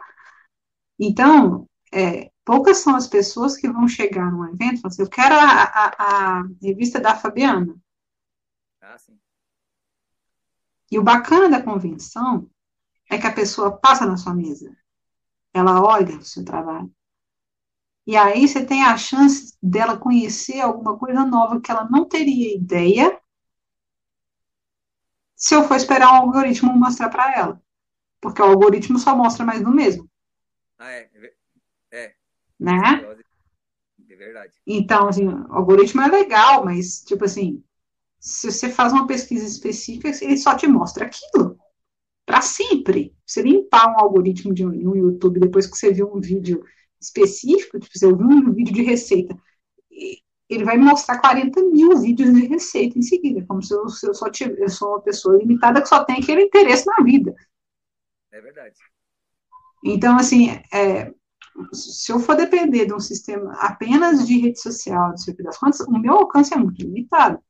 [SPEAKER 2] Então, é, poucas são as pessoas que vão chegar num evento e falar assim, eu quero a, a, a revista da Fabiana.
[SPEAKER 1] Ah, sim.
[SPEAKER 2] E o bacana da convenção é que a pessoa passa na sua mesa, ela olha o seu trabalho. E aí você tem a chance dela conhecer alguma coisa nova que ela não teria ideia se eu for esperar um algoritmo mostrar para ela. Porque o algoritmo só mostra mais do mesmo.
[SPEAKER 1] Ah, é. É.
[SPEAKER 2] Né?
[SPEAKER 1] É verdade.
[SPEAKER 2] Então, assim, o algoritmo é legal, mas, tipo assim, se você faz uma pesquisa específica, ele só te mostra aquilo. Para sempre. Você limpar um algoritmo de um, um YouTube depois que você viu um vídeo específico, tipo, você viu um vídeo de receita, ele vai mostrar 40 mil vídeos de receita em seguida, como se eu, se eu só tivesse, eu sou uma pessoa limitada que só tem aquele interesse na vida.
[SPEAKER 1] É verdade.
[SPEAKER 2] Então, assim, é, se eu for depender de um sistema apenas de rede social, de circuito das contas, o meu alcance é muito limitado.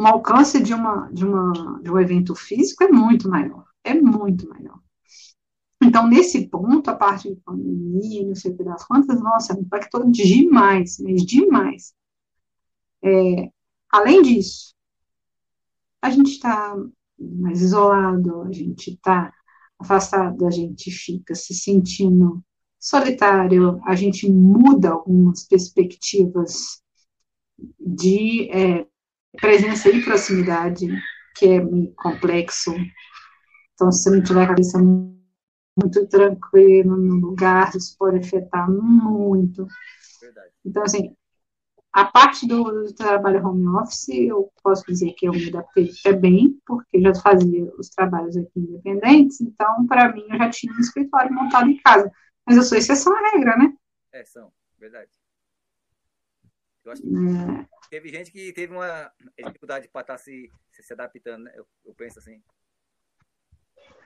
[SPEAKER 2] Um alcance de, uma, de, uma, de um evento físico é muito maior. É muito maior. Então, nesse ponto, a parte de pandemia, não sei o que das quantas, nossa, impactou demais, mas demais. É, além disso, a gente está mais isolado, a gente está afastado, a gente fica se sentindo solitário, a gente muda algumas perspectivas de é, presença e proximidade, que é meio complexo. Então, se você não tiver a cabeça muito tranquilo no lugar, isso pode afetar muito. Verdade. Então, assim, a parte do, do, trabalho home office, eu posso dizer que eu me adaptei até bem, porque já fazia os trabalhos aqui independentes, então, para mim, eu já tinha um escritório montado em casa. Mas eu sou exceção à regra, né?
[SPEAKER 1] É, são, verdade. Eu acho que é. teve gente que teve uma dificuldade para estar tá se, se adaptando, né? Eu, eu penso assim.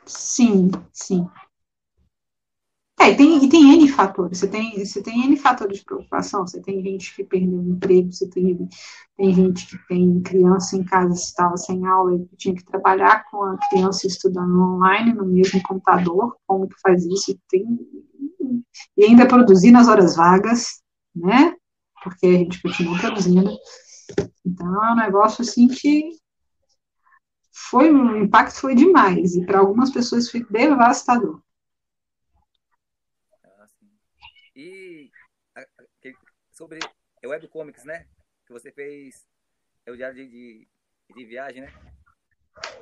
[SPEAKER 2] Sim, sim. É, e tem, e tem N fatores. Você tem, você tem N fatores de preocupação. Você tem gente que perdeu o emprego, você tem, tem gente que tem criança em casa, estava sem aula e tinha que trabalhar com a criança estudando online no mesmo computador. Como que faz isso? Tem, e ainda produzir nas horas vagas, né? Porque a gente continua produzindo. Então, é um negócio assim que foi, o impacto foi demais. E para algumas pessoas foi devastador.
[SPEAKER 1] sobre é webcomics, né? Que você fez é o diário de, de, de viagem, né?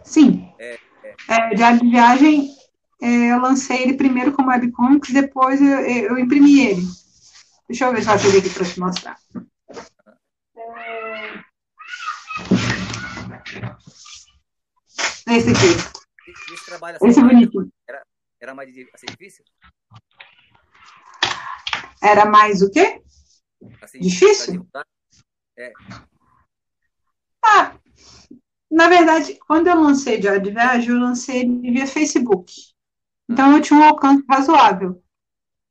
[SPEAKER 2] Sim. É, é. é diário de viagem, é, eu lancei ele primeiro como webcomics, depois eu, eu imprimi ele. Deixa eu ver se eu achei aqui para te mostrar. É... Esse aqui.
[SPEAKER 1] Esse, trabalho assim, esse
[SPEAKER 2] é bonito.
[SPEAKER 1] Era, era mais assim, difícil?
[SPEAKER 2] Era mais o quê? Assim, Difícil?
[SPEAKER 1] É.
[SPEAKER 2] Na verdade, quando eu lancei de viagem, eu lancei via Facebook. Então eu tinha um alcance razoável,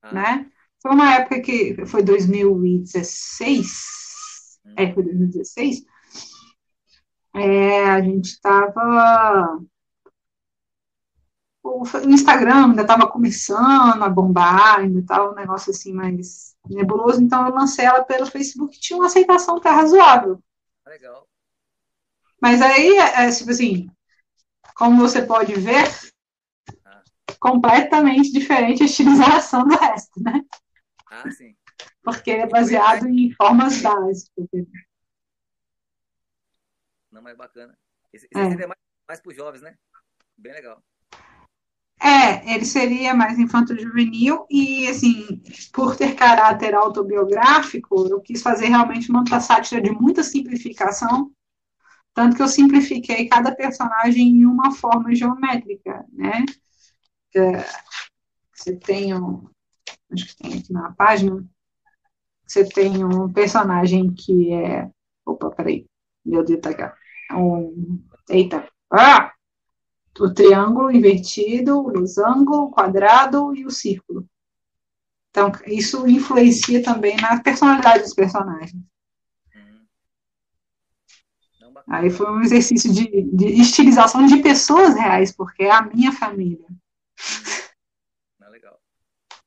[SPEAKER 2] ah. né? Foi uma época que foi 2016, hum. é, foi 2016, é, a gente estava o Instagram ainda estava começando a bombar, ainda estava um negócio assim mais nebuloso, então eu lancei ela pelo Facebook, tinha uma aceitação até razoável.
[SPEAKER 1] Legal.
[SPEAKER 2] Mas aí, é, é, tipo assim, como você pode ver, ah. completamente diferente a estilização do resto, né?
[SPEAKER 1] Ah, sim.
[SPEAKER 2] Porque ele é baseado em formas básicas.
[SPEAKER 1] Não, mais bacana. Esse, esse é. é mais, mais para os jovens, né? Bem legal.
[SPEAKER 2] É, ele seria mais infanto-juvenil e, assim, por ter caráter autobiográfico, eu quis fazer realmente uma sátira de muita simplificação, tanto que eu simplifiquei cada personagem em uma forma geométrica, né? Você tem um, acho que tem aqui na página, você tem um personagem que é, opa, peraí, meu dedo tá aqui, um, eita, ah! o triângulo invertido, o losango, o quadrado e o círculo. Então, isso influencia também na personalidade dos personagens. Hum. Aí foi um exercício de, de, estilização de pessoas reais, porque é a minha família.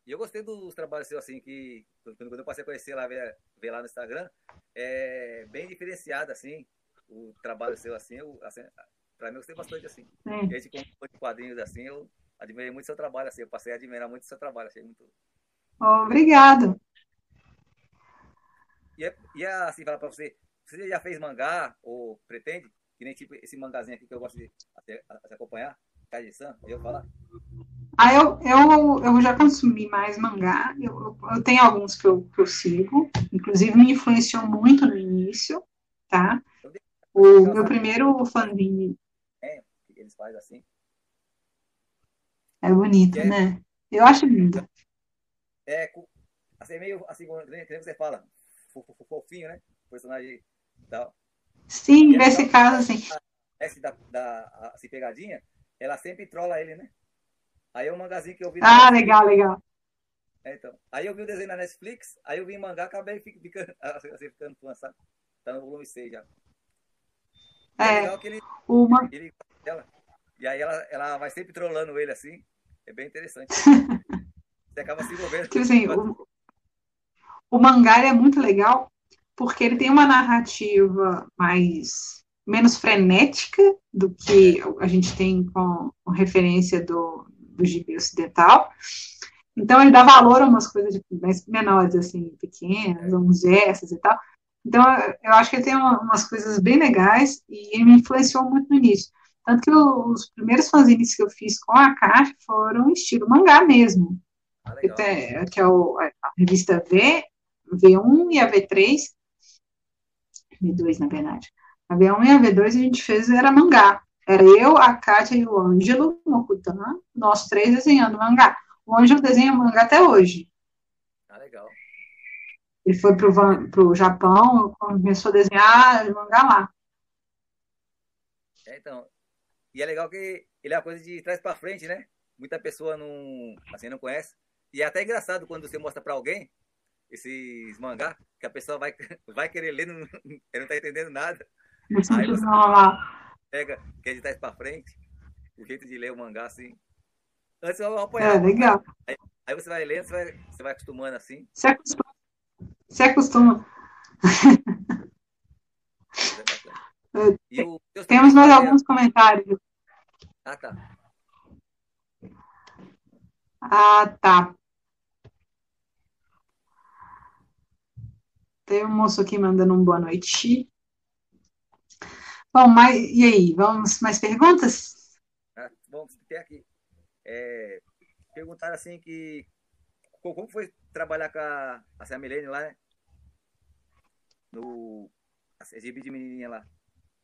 [SPEAKER 1] E eu gostei dos trabalhos seus, assim, que quando eu passei a conhecer lá, ver, ver lá no Instagram, é bem diferenciado, assim, o trabalho seu, assim, eu, assim Pra mim, eu gostei bastante assim. Sim. Esse como de quadrinhos assim, eu admirei muito seu trabalho, assim. Eu passei a admirar muito seu trabalho, achei muito.
[SPEAKER 2] Obrigado.
[SPEAKER 1] E, é, e é assim, falar pra você, você já fez mangá ou pretende? Que nem tipo esse mangazinho aqui que eu gosto de, de, de acompanhar, Kaji-san, eu falar?
[SPEAKER 2] Ah, eu, eu, eu já consumi mais mangá. Eu, eu tenho alguns que eu, que eu sigo. Inclusive, me influenciou muito no início, tá? O meu primeiro fanzine
[SPEAKER 1] eles fazem assim.
[SPEAKER 2] É bonito, é, né? Eu acho lindo.
[SPEAKER 1] É, assim, meio assim, como você fala, fofinho, né? O personagem e tal.
[SPEAKER 2] Sim, e nesse caso, assim.
[SPEAKER 1] Essa da, da assim, pegadinha, ela sempre trola ele, né? Aí é um mangazinho que eu vi.
[SPEAKER 2] Ah, legal, legal.
[SPEAKER 1] É, então. Aí eu vi o desenho na Netflix, aí eu vi em mangá, acabei ficando, assim, ficando fã, sabe? Tá no volume 6 já.
[SPEAKER 2] É, é legal que ele, uma...
[SPEAKER 1] ele dela. E aí ela, ela vai sempre trolando ele assim. É bem interessante. Você acaba se envolvendo.
[SPEAKER 2] Tipo assim, o, o mangá é muito legal porque ele tem uma narrativa mais menos frenética do que a gente tem com, com referência do, do gibi ocidental. Então ele dá valor a umas coisas mais menores, assim, pequenas, uns gestos e tal. Então eu acho que ele tem umas coisas bem legais e ele me influenciou muito no início. Tanto que os primeiros fanzines que eu fiz com a caixa foram estilo mangá mesmo. Ah, que, tem, que, é o, a revista V, V1 e a V3. V2, na verdade. A V1 e a V2 a gente fez, era mangá. Era eu, a Kátia e o Ângelo Mokutan, nós três desenhando mangá. O Ângelo desenha mangá até hoje.
[SPEAKER 1] Ah, legal.
[SPEAKER 2] Ele foi para o Japão, começou a desenhar mangá lá.
[SPEAKER 1] É, então, e é legal que ele é uma coisa de trás para frente, né? Muita pessoa não, assim, não conhece. E é até engraçado quando você mostra para alguém esses mangá, que a pessoa vai, vai querer ler, não, não tá entendendo nada. Aí você pega, que é de trás para frente, o jeito de ler o mangá, assim. Antes eu apanhava.
[SPEAKER 2] É, legal.
[SPEAKER 1] Aí, aí, você vai lendo, você vai, você vai acostumando assim.
[SPEAKER 2] Se acostuma. Se acostuma. O, Temos mais alguns comentários.
[SPEAKER 1] Ah, tá.
[SPEAKER 2] Ah, tá. Tem um moço aqui mandando um boa noite. Bom, mas e aí? Vamos mais perguntas?
[SPEAKER 1] Ah, bom, tem aqui. É, perguntaram assim que como foi trabalhar com a, a Samilene lá, né? No a exibe de menininha lá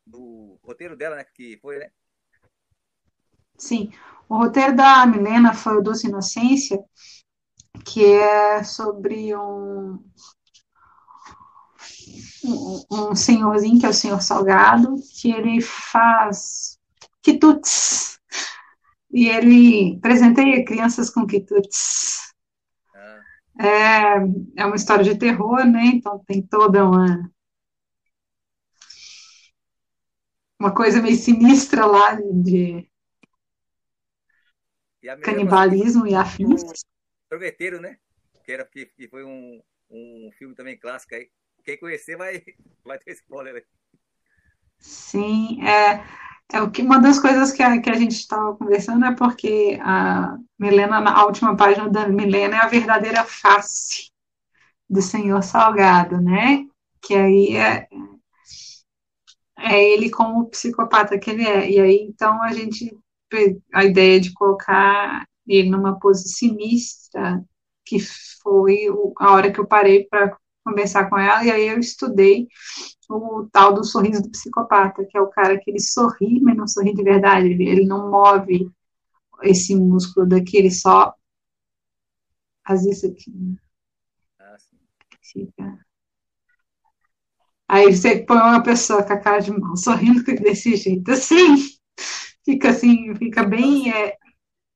[SPEAKER 1] do roteiro dela, né? Que foi, né?
[SPEAKER 2] Sim. O roteiro da Milena foi o Doce Inocência, que é sobre um. Um, um senhorzinho, que é o senhor Salgado, que ele faz quitutes. E ele presenteia crianças com quitutes. Ah. É, é uma história de terror, né? Então tem toda uma uma coisa meio sinistra lá de e canibalismo e afins.
[SPEAKER 1] Sorveteiro, né? Que, era, que, que foi um, um filme também clássico aí. Quem conhecer vai, vai ter spoiler aí.
[SPEAKER 2] Sim, é, é o que, uma das coisas que a, que a gente estava conversando é porque a Milena, na última página da Milena, é a verdadeira face do Senhor Salgado, né? Que aí é, é ele como psicopata que ele é. E aí, então, a gente, a ideia de colocar ele numa pose sinistra, que foi a hora que eu parei para conversar com ela, e aí eu estudei o tal do sorriso do psicopata, que é o cara que ele sorri, mas não sorri de verdade, ele, ele não move esse músculo daqui, ele só faz isso aqui. Ah, Fica Aí você põe uma pessoa com a cara de mal sorrindo desse jeito, assim, fica assim, fica bem. É...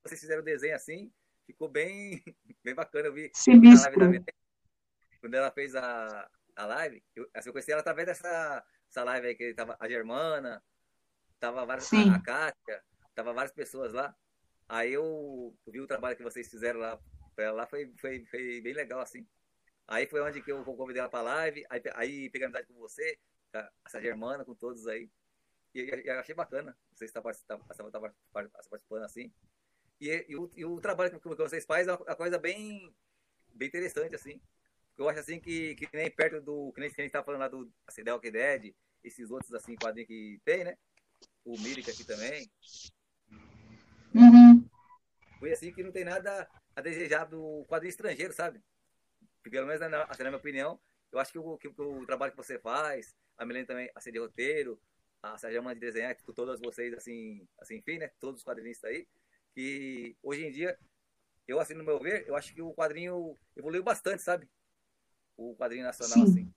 [SPEAKER 1] Vocês fizeram o desenho assim, ficou bem, bem bacana. Eu vi
[SPEAKER 2] Sinistro.
[SPEAKER 1] Quando ela fez a, a live, eu, assim, eu conheci ela através dessa essa live aí que tava a Germana, tava várias, Sim. a Kátia, tava várias pessoas lá. Aí eu, vi o trabalho que vocês fizeram lá pra ela lá, foi, foi, foi bem legal assim. Aí foi onde que eu convidei ela para live, aí, aí peguei amizade com você, essa germana, com todos aí. E, e eu achei bacana você estar participando, participando assim. E, e, o, e, o, trabalho que, que vocês fazem é uma coisa bem, bem interessante, assim. Eu acho assim que, que nem perto do. Que nem a gente tá falando lá do assim, The Walking Dead, esses outros assim, quadrinhos que tem, né? O Mírica aqui também.
[SPEAKER 2] Uhum.
[SPEAKER 1] Foi assim que não tem nada a desejar do quadrinho estrangeiro, sabe? pelo menos na, assim, na minha opinião, eu acho que o, que o, trabalho que você faz, a Milene também, assim, de roteiro, a Sérgio de desenhar, com todas vocês, assim, assim, enfim, né? Todos os quadrinistas aí, que hoje em dia, eu, assim, no meu ver, eu acho que o quadrinho evoluiu bastante, sabe? O quadrinho nacional, Sim. assim.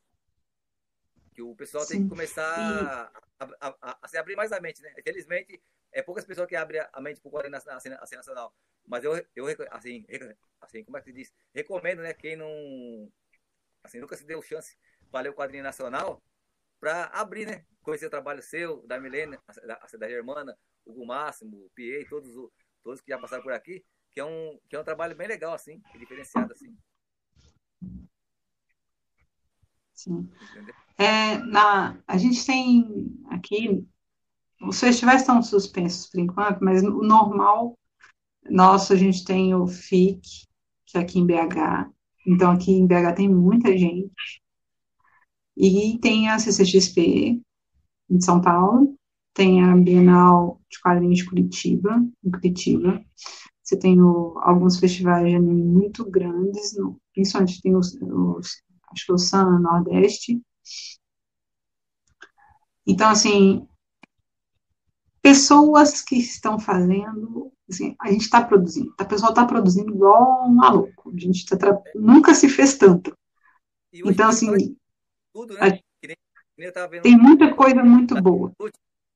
[SPEAKER 1] Que o pessoal Sim. tem que começar a, a, a, a, se abrir mais a mente, né? Infelizmente, é poucas pessoas que abrem a mente pro quadrinho assim, assim, nacional. Mas eu, eu assim, assim, como é que se diz? Recomendo, né, quem não, assim, nunca se deu chance para ler o quadrinho nacional, para abrir, né, conhecer o trabalho seu, da Milena, da, da Germana, o Máximo, o Piei, todos, todos que já passaram por aqui, que é um, que é um trabalho bem legal, assim, diferenciado, assim.
[SPEAKER 2] Sim. É, na, a gente tem aqui, os festivais estão suspensos por enquanto, mas o normal nosso, a gente tem o FIC, que é aqui em BH. Então, aqui em BH tem muita gente. E tem a CCXP, em São Paulo. Tem a Bienal de Quadrinhos de Curitiba, em Curitiba. Você tem o, alguns festivais de anime muito grandes, no, principalmente tem os, os, acho que o Sun Nordeste. Então, assim, pessoas que estão fazendo Assim, a gente está produzindo, a pessoa está produzindo igual um maluco. A gente tá tra... nunca se fez tanto. Então, assim,
[SPEAKER 1] tudo, né? a...
[SPEAKER 2] tem muita coisa muito boa.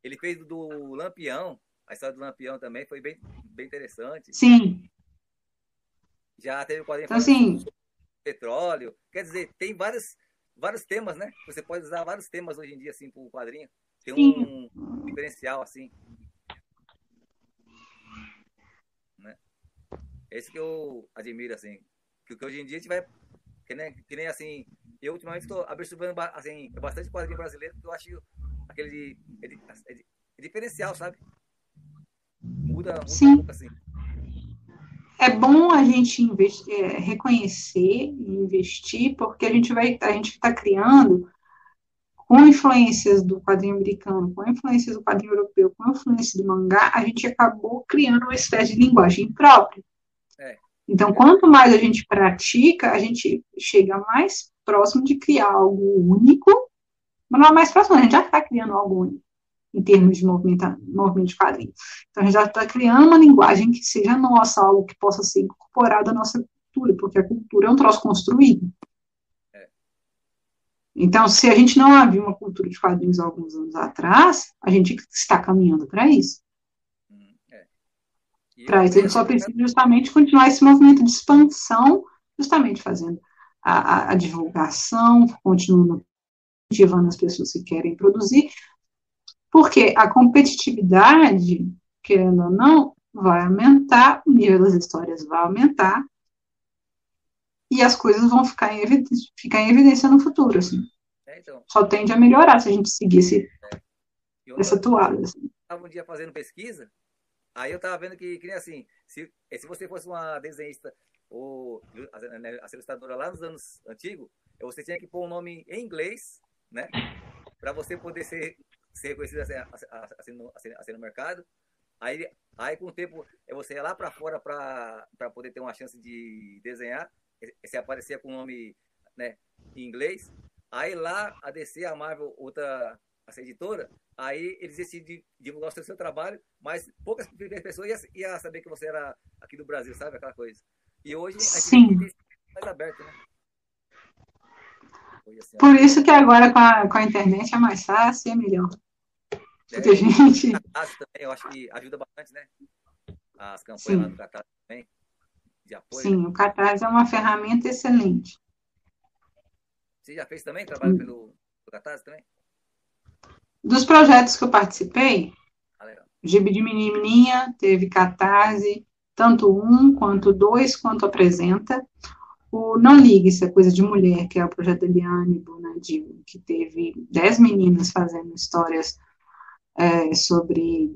[SPEAKER 1] Ele fez do Lampião, a história do Lampião também foi bem, bem interessante.
[SPEAKER 2] Sim.
[SPEAKER 1] Já teve o quadrinho
[SPEAKER 2] então, assim,
[SPEAKER 1] petróleo. Quer dizer, tem vários, vários temas, né? Você pode usar vários temas hoje em dia, assim, para o quadrinho. Tem um, um diferencial, assim. É isso que eu admiro, assim. Que, que hoje em dia a gente vai. Que nem, que nem assim. Eu ultimamente estou absorvendo assim, bastante quadrinho brasileiro, porque eu acho aquele. É, é, é diferencial, sabe? Muda, muda
[SPEAKER 2] Sim. um pouco assim. É bom a gente investir, é, reconhecer e investir, porque a gente vai, a gente está criando com influências do quadrinho americano, com influências do quadrinho europeu, com influências do mangá, a gente acabou criando uma espécie de linguagem própria. Então, quanto mais a gente pratica, a gente chega mais próximo de criar algo único, mas não é mais próximo, a gente já está criando algo único em termos de movimento, movimento de quadrinhos. Então, a gente já está criando uma linguagem que seja nossa, algo que possa ser incorporado à nossa cultura, porque a cultura é um troço construído. É. Então, se a gente não havia uma cultura de quadrinhos alguns anos atrás, a gente está caminhando para isso. Hum, é. Para isso, a gente só precisa justamente continuar esse movimento de expansão, justamente fazendo a, a, a divulgação, continuando incentivando as pessoas que querem produzir, porque a competitividade, querendo ou não, vai aumentar, o nível das histórias vai aumentar, e as coisas vão ficar em evidência, ficar em evidência no futuro, assim. É, então. Só tende a melhorar se a gente seguisse é. essa toalha. Assim.
[SPEAKER 1] Estava um dia fazendo pesquisa, aí eu estava vendo que, que nem assim, se, se você fosse uma desenhista ou a, né, a ilustradora lá nos anos antigos, você tinha que pôr um nome em inglês, né? Para você poder ser, ser reconhecido assim, assim, no, assim, assim no mercado. Aí, aí com o tempo, você ia lá para fora para poder ter uma chance de desenhar você aparecia com o nome né, em inglês. Aí lá, a DC, a Marvel, outra essa editora, aí eles decidem divulgar o seu, seu trabalho, mas poucas pessoas iam, iam saber que você era aqui do Brasil, sabe? Aquela coisa. E hoje a gente tem mais aberto, né?
[SPEAKER 2] Por isso que agora com a, com a internet é mais fácil e é melhor. É, Porque gente.
[SPEAKER 1] Também, eu acho que ajuda bastante, né? As campanhas Sim. lá do Catar também
[SPEAKER 2] de apoio? Sim, o Catarse é uma ferramenta excelente.
[SPEAKER 1] Você já fez também trabalho pelo, pelo Catarse também?
[SPEAKER 2] Dos projetos que eu participei, ah, Gibi de Menininha, teve Catarse, tanto um, quanto dois, quanto apresenta. O Não Ligue, isso é coisa de mulher, que é o projeto da Eliane Bonadil, que teve dez meninas fazendo histórias é, sobre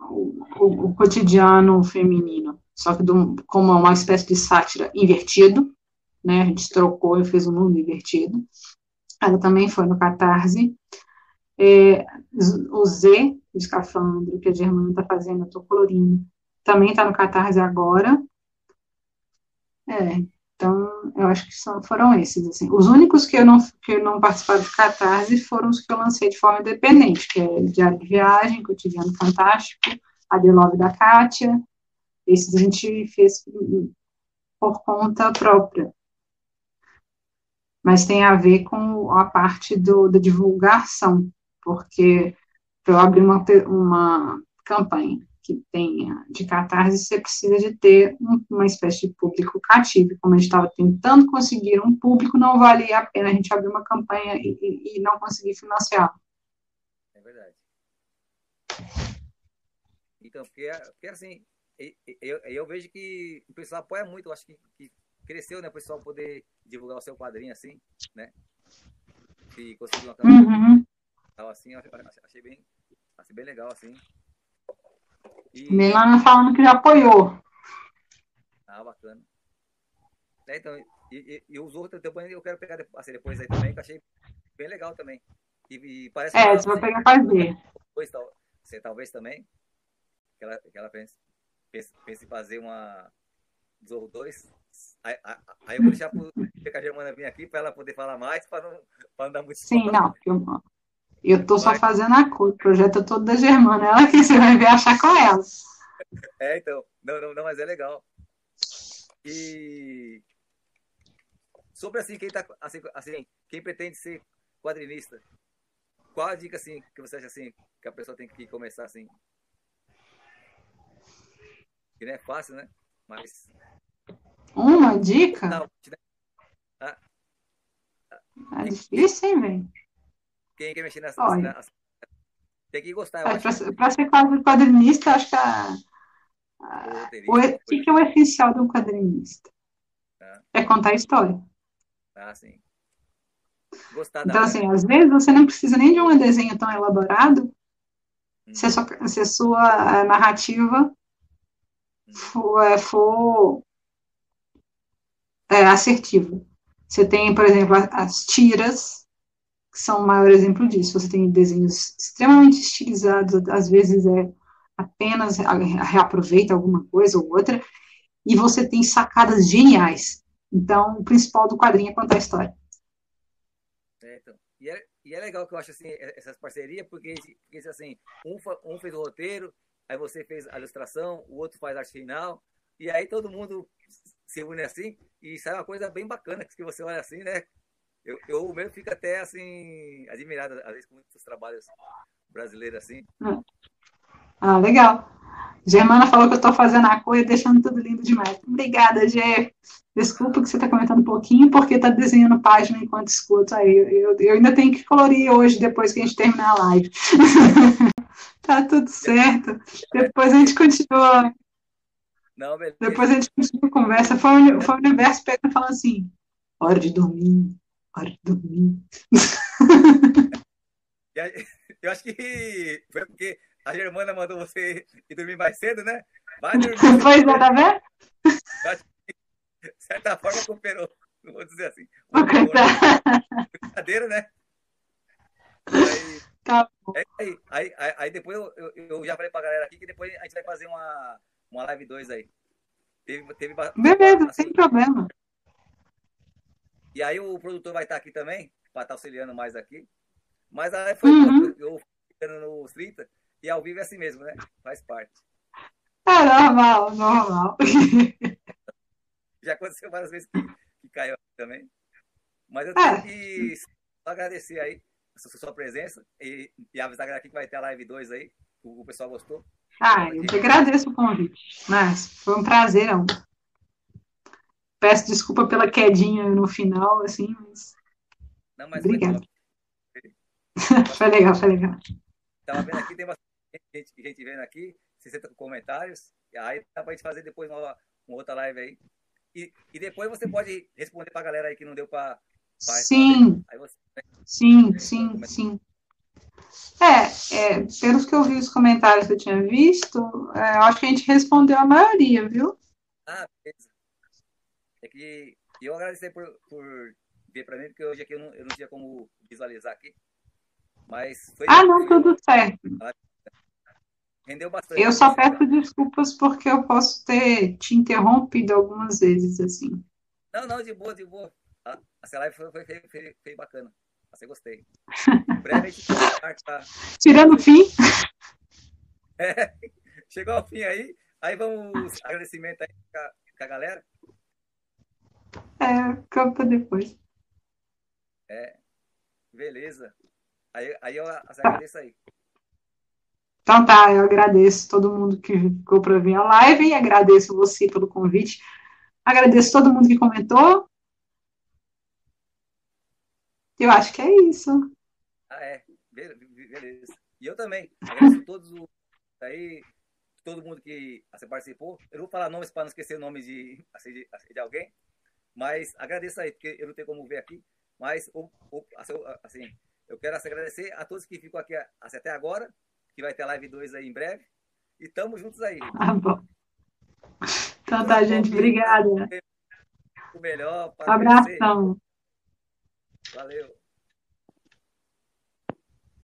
[SPEAKER 2] o, o, o, cotidiano feminino só que do, como uma espécie de sátira invertido, né? A gente trocou e fez um mundo invertido. Ela também foi no Catarse. É, o Z, o escafandro, que a Germana está fazendo, eu estou colorindo, também está no Catarse agora. É, então, eu acho que foram esses, assim. Os únicos que eu não, que eu não participaram do Catarse foram os que eu lancei de forma independente, que é Diário de Viagem, Cotidiano Fantástico, A The Love da Kátia, esses a gente fez por conta própria. Mas tem a ver com a parte do, da divulgação, porque eu abrir uma, uma campanha que tenha de catarse, você precisa de ter um, uma espécie de público cativo. Como a gente estava tentando conseguir um público, não valia a pena a gente abrir uma campanha e, e, não conseguir financiar.
[SPEAKER 1] É verdade. Então, porque, porque assim, eu, eu vejo que o pessoal apoia muito, eu acho que, que cresceu, né, o pessoal poder divulgar o seu quadrinho assim, né? E conseguir uma campanha uhum. assim, achei bem, achei bem legal, assim.
[SPEAKER 2] E... Milana falando que já apoiou.
[SPEAKER 1] Ah, bacana. É, então, e, e, e, os outros depois eu quero pegar assim, depois aí também, que eu achei bem legal também. E, e parece
[SPEAKER 2] é, você vai pegar fazer.
[SPEAKER 1] Depois, você talvez também, que ela, que ela pensa, pensa em fazer uma Zorro 2. Aí, aí, eu vou deixar para a Germana vir aqui para ela poder falar mais, para não, não dar muito
[SPEAKER 2] Sim, não, eu, tô só fazendo a cor, o projeto é todo da Germana, ela que você vai ver achar com ela.
[SPEAKER 1] É, então, não, não, não, mas é legal. E sobre assim, quem tá assim, assim, quem pretende ser quadrinista, qual a dica assim que você acha assim que a pessoa tem que começar assim? Que não é fácil, né? Mas.
[SPEAKER 2] Uma dica? Não, ah, é difícil, hein, velho?
[SPEAKER 1] Quem quer mexer nessa. Tem que gostar. É,
[SPEAKER 2] Para ser quadrinista, acho que a. o, o que, que é o essencial de um quadrinista? Ah. É contar a história.
[SPEAKER 1] Ah, sim. Gostar
[SPEAKER 2] então, assim, às vezes você não precisa nem de um desenho tão elaborado hum. se, a sua, se a sua narrativa for, é, for é, assertivo. Você tem, por exemplo, as tiras, que são o maior exemplo disso. Você tem desenhos extremamente estilizados, às vezes é apenas reaproveita alguma coisa ou outra, e você tem sacadas geniais. Então, o principal do quadrinho é contar a história.
[SPEAKER 1] É, então. e, é, e, é, legal que eu acho assim, essas parcerias, porque, porque assim, um, um fez o roteiro, aí você fez a ilustração, o outro faz a arte final, e aí todo mundo se une assim, e sai uma coisa bem bacana, que você olha assim, né? Eu, eu mesmo fico até assim, admirado, às vezes, com muitos trabalhos brasileiros assim.
[SPEAKER 2] Ah, legal. Germana falou que eu estou fazendo a coisa deixando tudo lindo demais. Obrigada, Gê. Desculpa que você está comentando um pouquinho, porque está desenhando página enquanto escuto aí. Eu, eu, ainda tenho que colorir hoje, depois que a gente terminar a live. tá tudo certo. Depois a gente continua.
[SPEAKER 1] Não.
[SPEAKER 2] Depois a gente continua a conversa. Foi, o, foi o universo pegando falando assim: hora de dormir, hora de dormir.
[SPEAKER 1] Eu acho que foi porque a Germana mandou você ir dormir mais cedo, né? Vai
[SPEAKER 2] dormir. Pois é, tá vendo?
[SPEAKER 1] De certa forma, cooperou. Não vou dizer assim. Brincadeira, né? Aí, tá aí, aí, aí, aí, depois eu, eu, eu, já falei pra galera aqui que depois a gente vai fazer uma, uma live 2 aí.
[SPEAKER 2] Teve, teve Beleza, assim, sem problema.
[SPEAKER 1] E aí o produtor vai estar aqui também, para estar auxiliando mais aqui. Mas aí foi uhum. eu ficando no 30 e ao vivo é assim mesmo, né? Faz parte.
[SPEAKER 2] É normal, normal.
[SPEAKER 1] Já aconteceu várias vezes que, que caiu aqui também. Mas eu tenho é. que agradecer aí a sua presença e, e avisar aqui que vai ter a live 2 aí. O, o pessoal gostou.
[SPEAKER 2] Ah, eu te agradeço o convite. Mas foi um prazer. Não. Peço desculpa pela quedinha no final, assim, mas.
[SPEAKER 1] Não, mas Obrigada.
[SPEAKER 2] Foi, legal, foi legal.
[SPEAKER 1] Tava vendo aqui, tem bastante gente, gente vendo aqui, 60 comentários. E aí dá pra gente fazer depois uma, uma outra live aí. E, e depois você pode responder pra galera aí que não deu pra
[SPEAKER 2] sim. Você... Sim, sim, sim. É, é, pelos que eu vi os comentários que eu tinha visto, é, eu acho que a gente respondeu a maioria, viu?
[SPEAKER 1] Ah, beleza. É que eu agradecer por, por ver para mim, porque hoje aqui eu não, eu não tinha como visualizar aqui. Mas foi.
[SPEAKER 2] Ah, não, tudo certo.
[SPEAKER 1] Rendeu bastante.
[SPEAKER 2] Eu só peço desculpas porque eu posso ter te interrompido algumas vezes, assim.
[SPEAKER 1] Não, não, de boa, de boa. A, a live foi, foi, foi, foi, bacana. Você gostei. Brevemente,
[SPEAKER 2] tá... Tirando o fim.
[SPEAKER 1] É, chegou ao fim aí. Aí vamos agradecimento aí com a, com a galera.
[SPEAKER 2] É, campa depois.
[SPEAKER 1] É, beleza. Aí, aí eu agradeço aí.
[SPEAKER 2] Então tá, eu agradeço todo mundo que ficou para ver a live e agradeço você pelo convite. Agradeço todo mundo que comentou. Eu acho que é isso.
[SPEAKER 1] Ah, é. Beleza. E eu também. Agradeço todos aí, todo mundo que assim, participou. Eu não vou falar nomes para não esquecer o nome de, assim, de, de alguém. Mas agradeço aí, porque eu não tenho como ver aqui. Mas, assim, assim eu quero agradecer a todos que ficam aqui assim, até agora, que vai ter live 2 aí em breve. E estamos juntos aí.
[SPEAKER 2] Ah, bom. Então tá, gente. Obrigada.
[SPEAKER 1] O melhor.
[SPEAKER 2] Abração.
[SPEAKER 1] Valeu.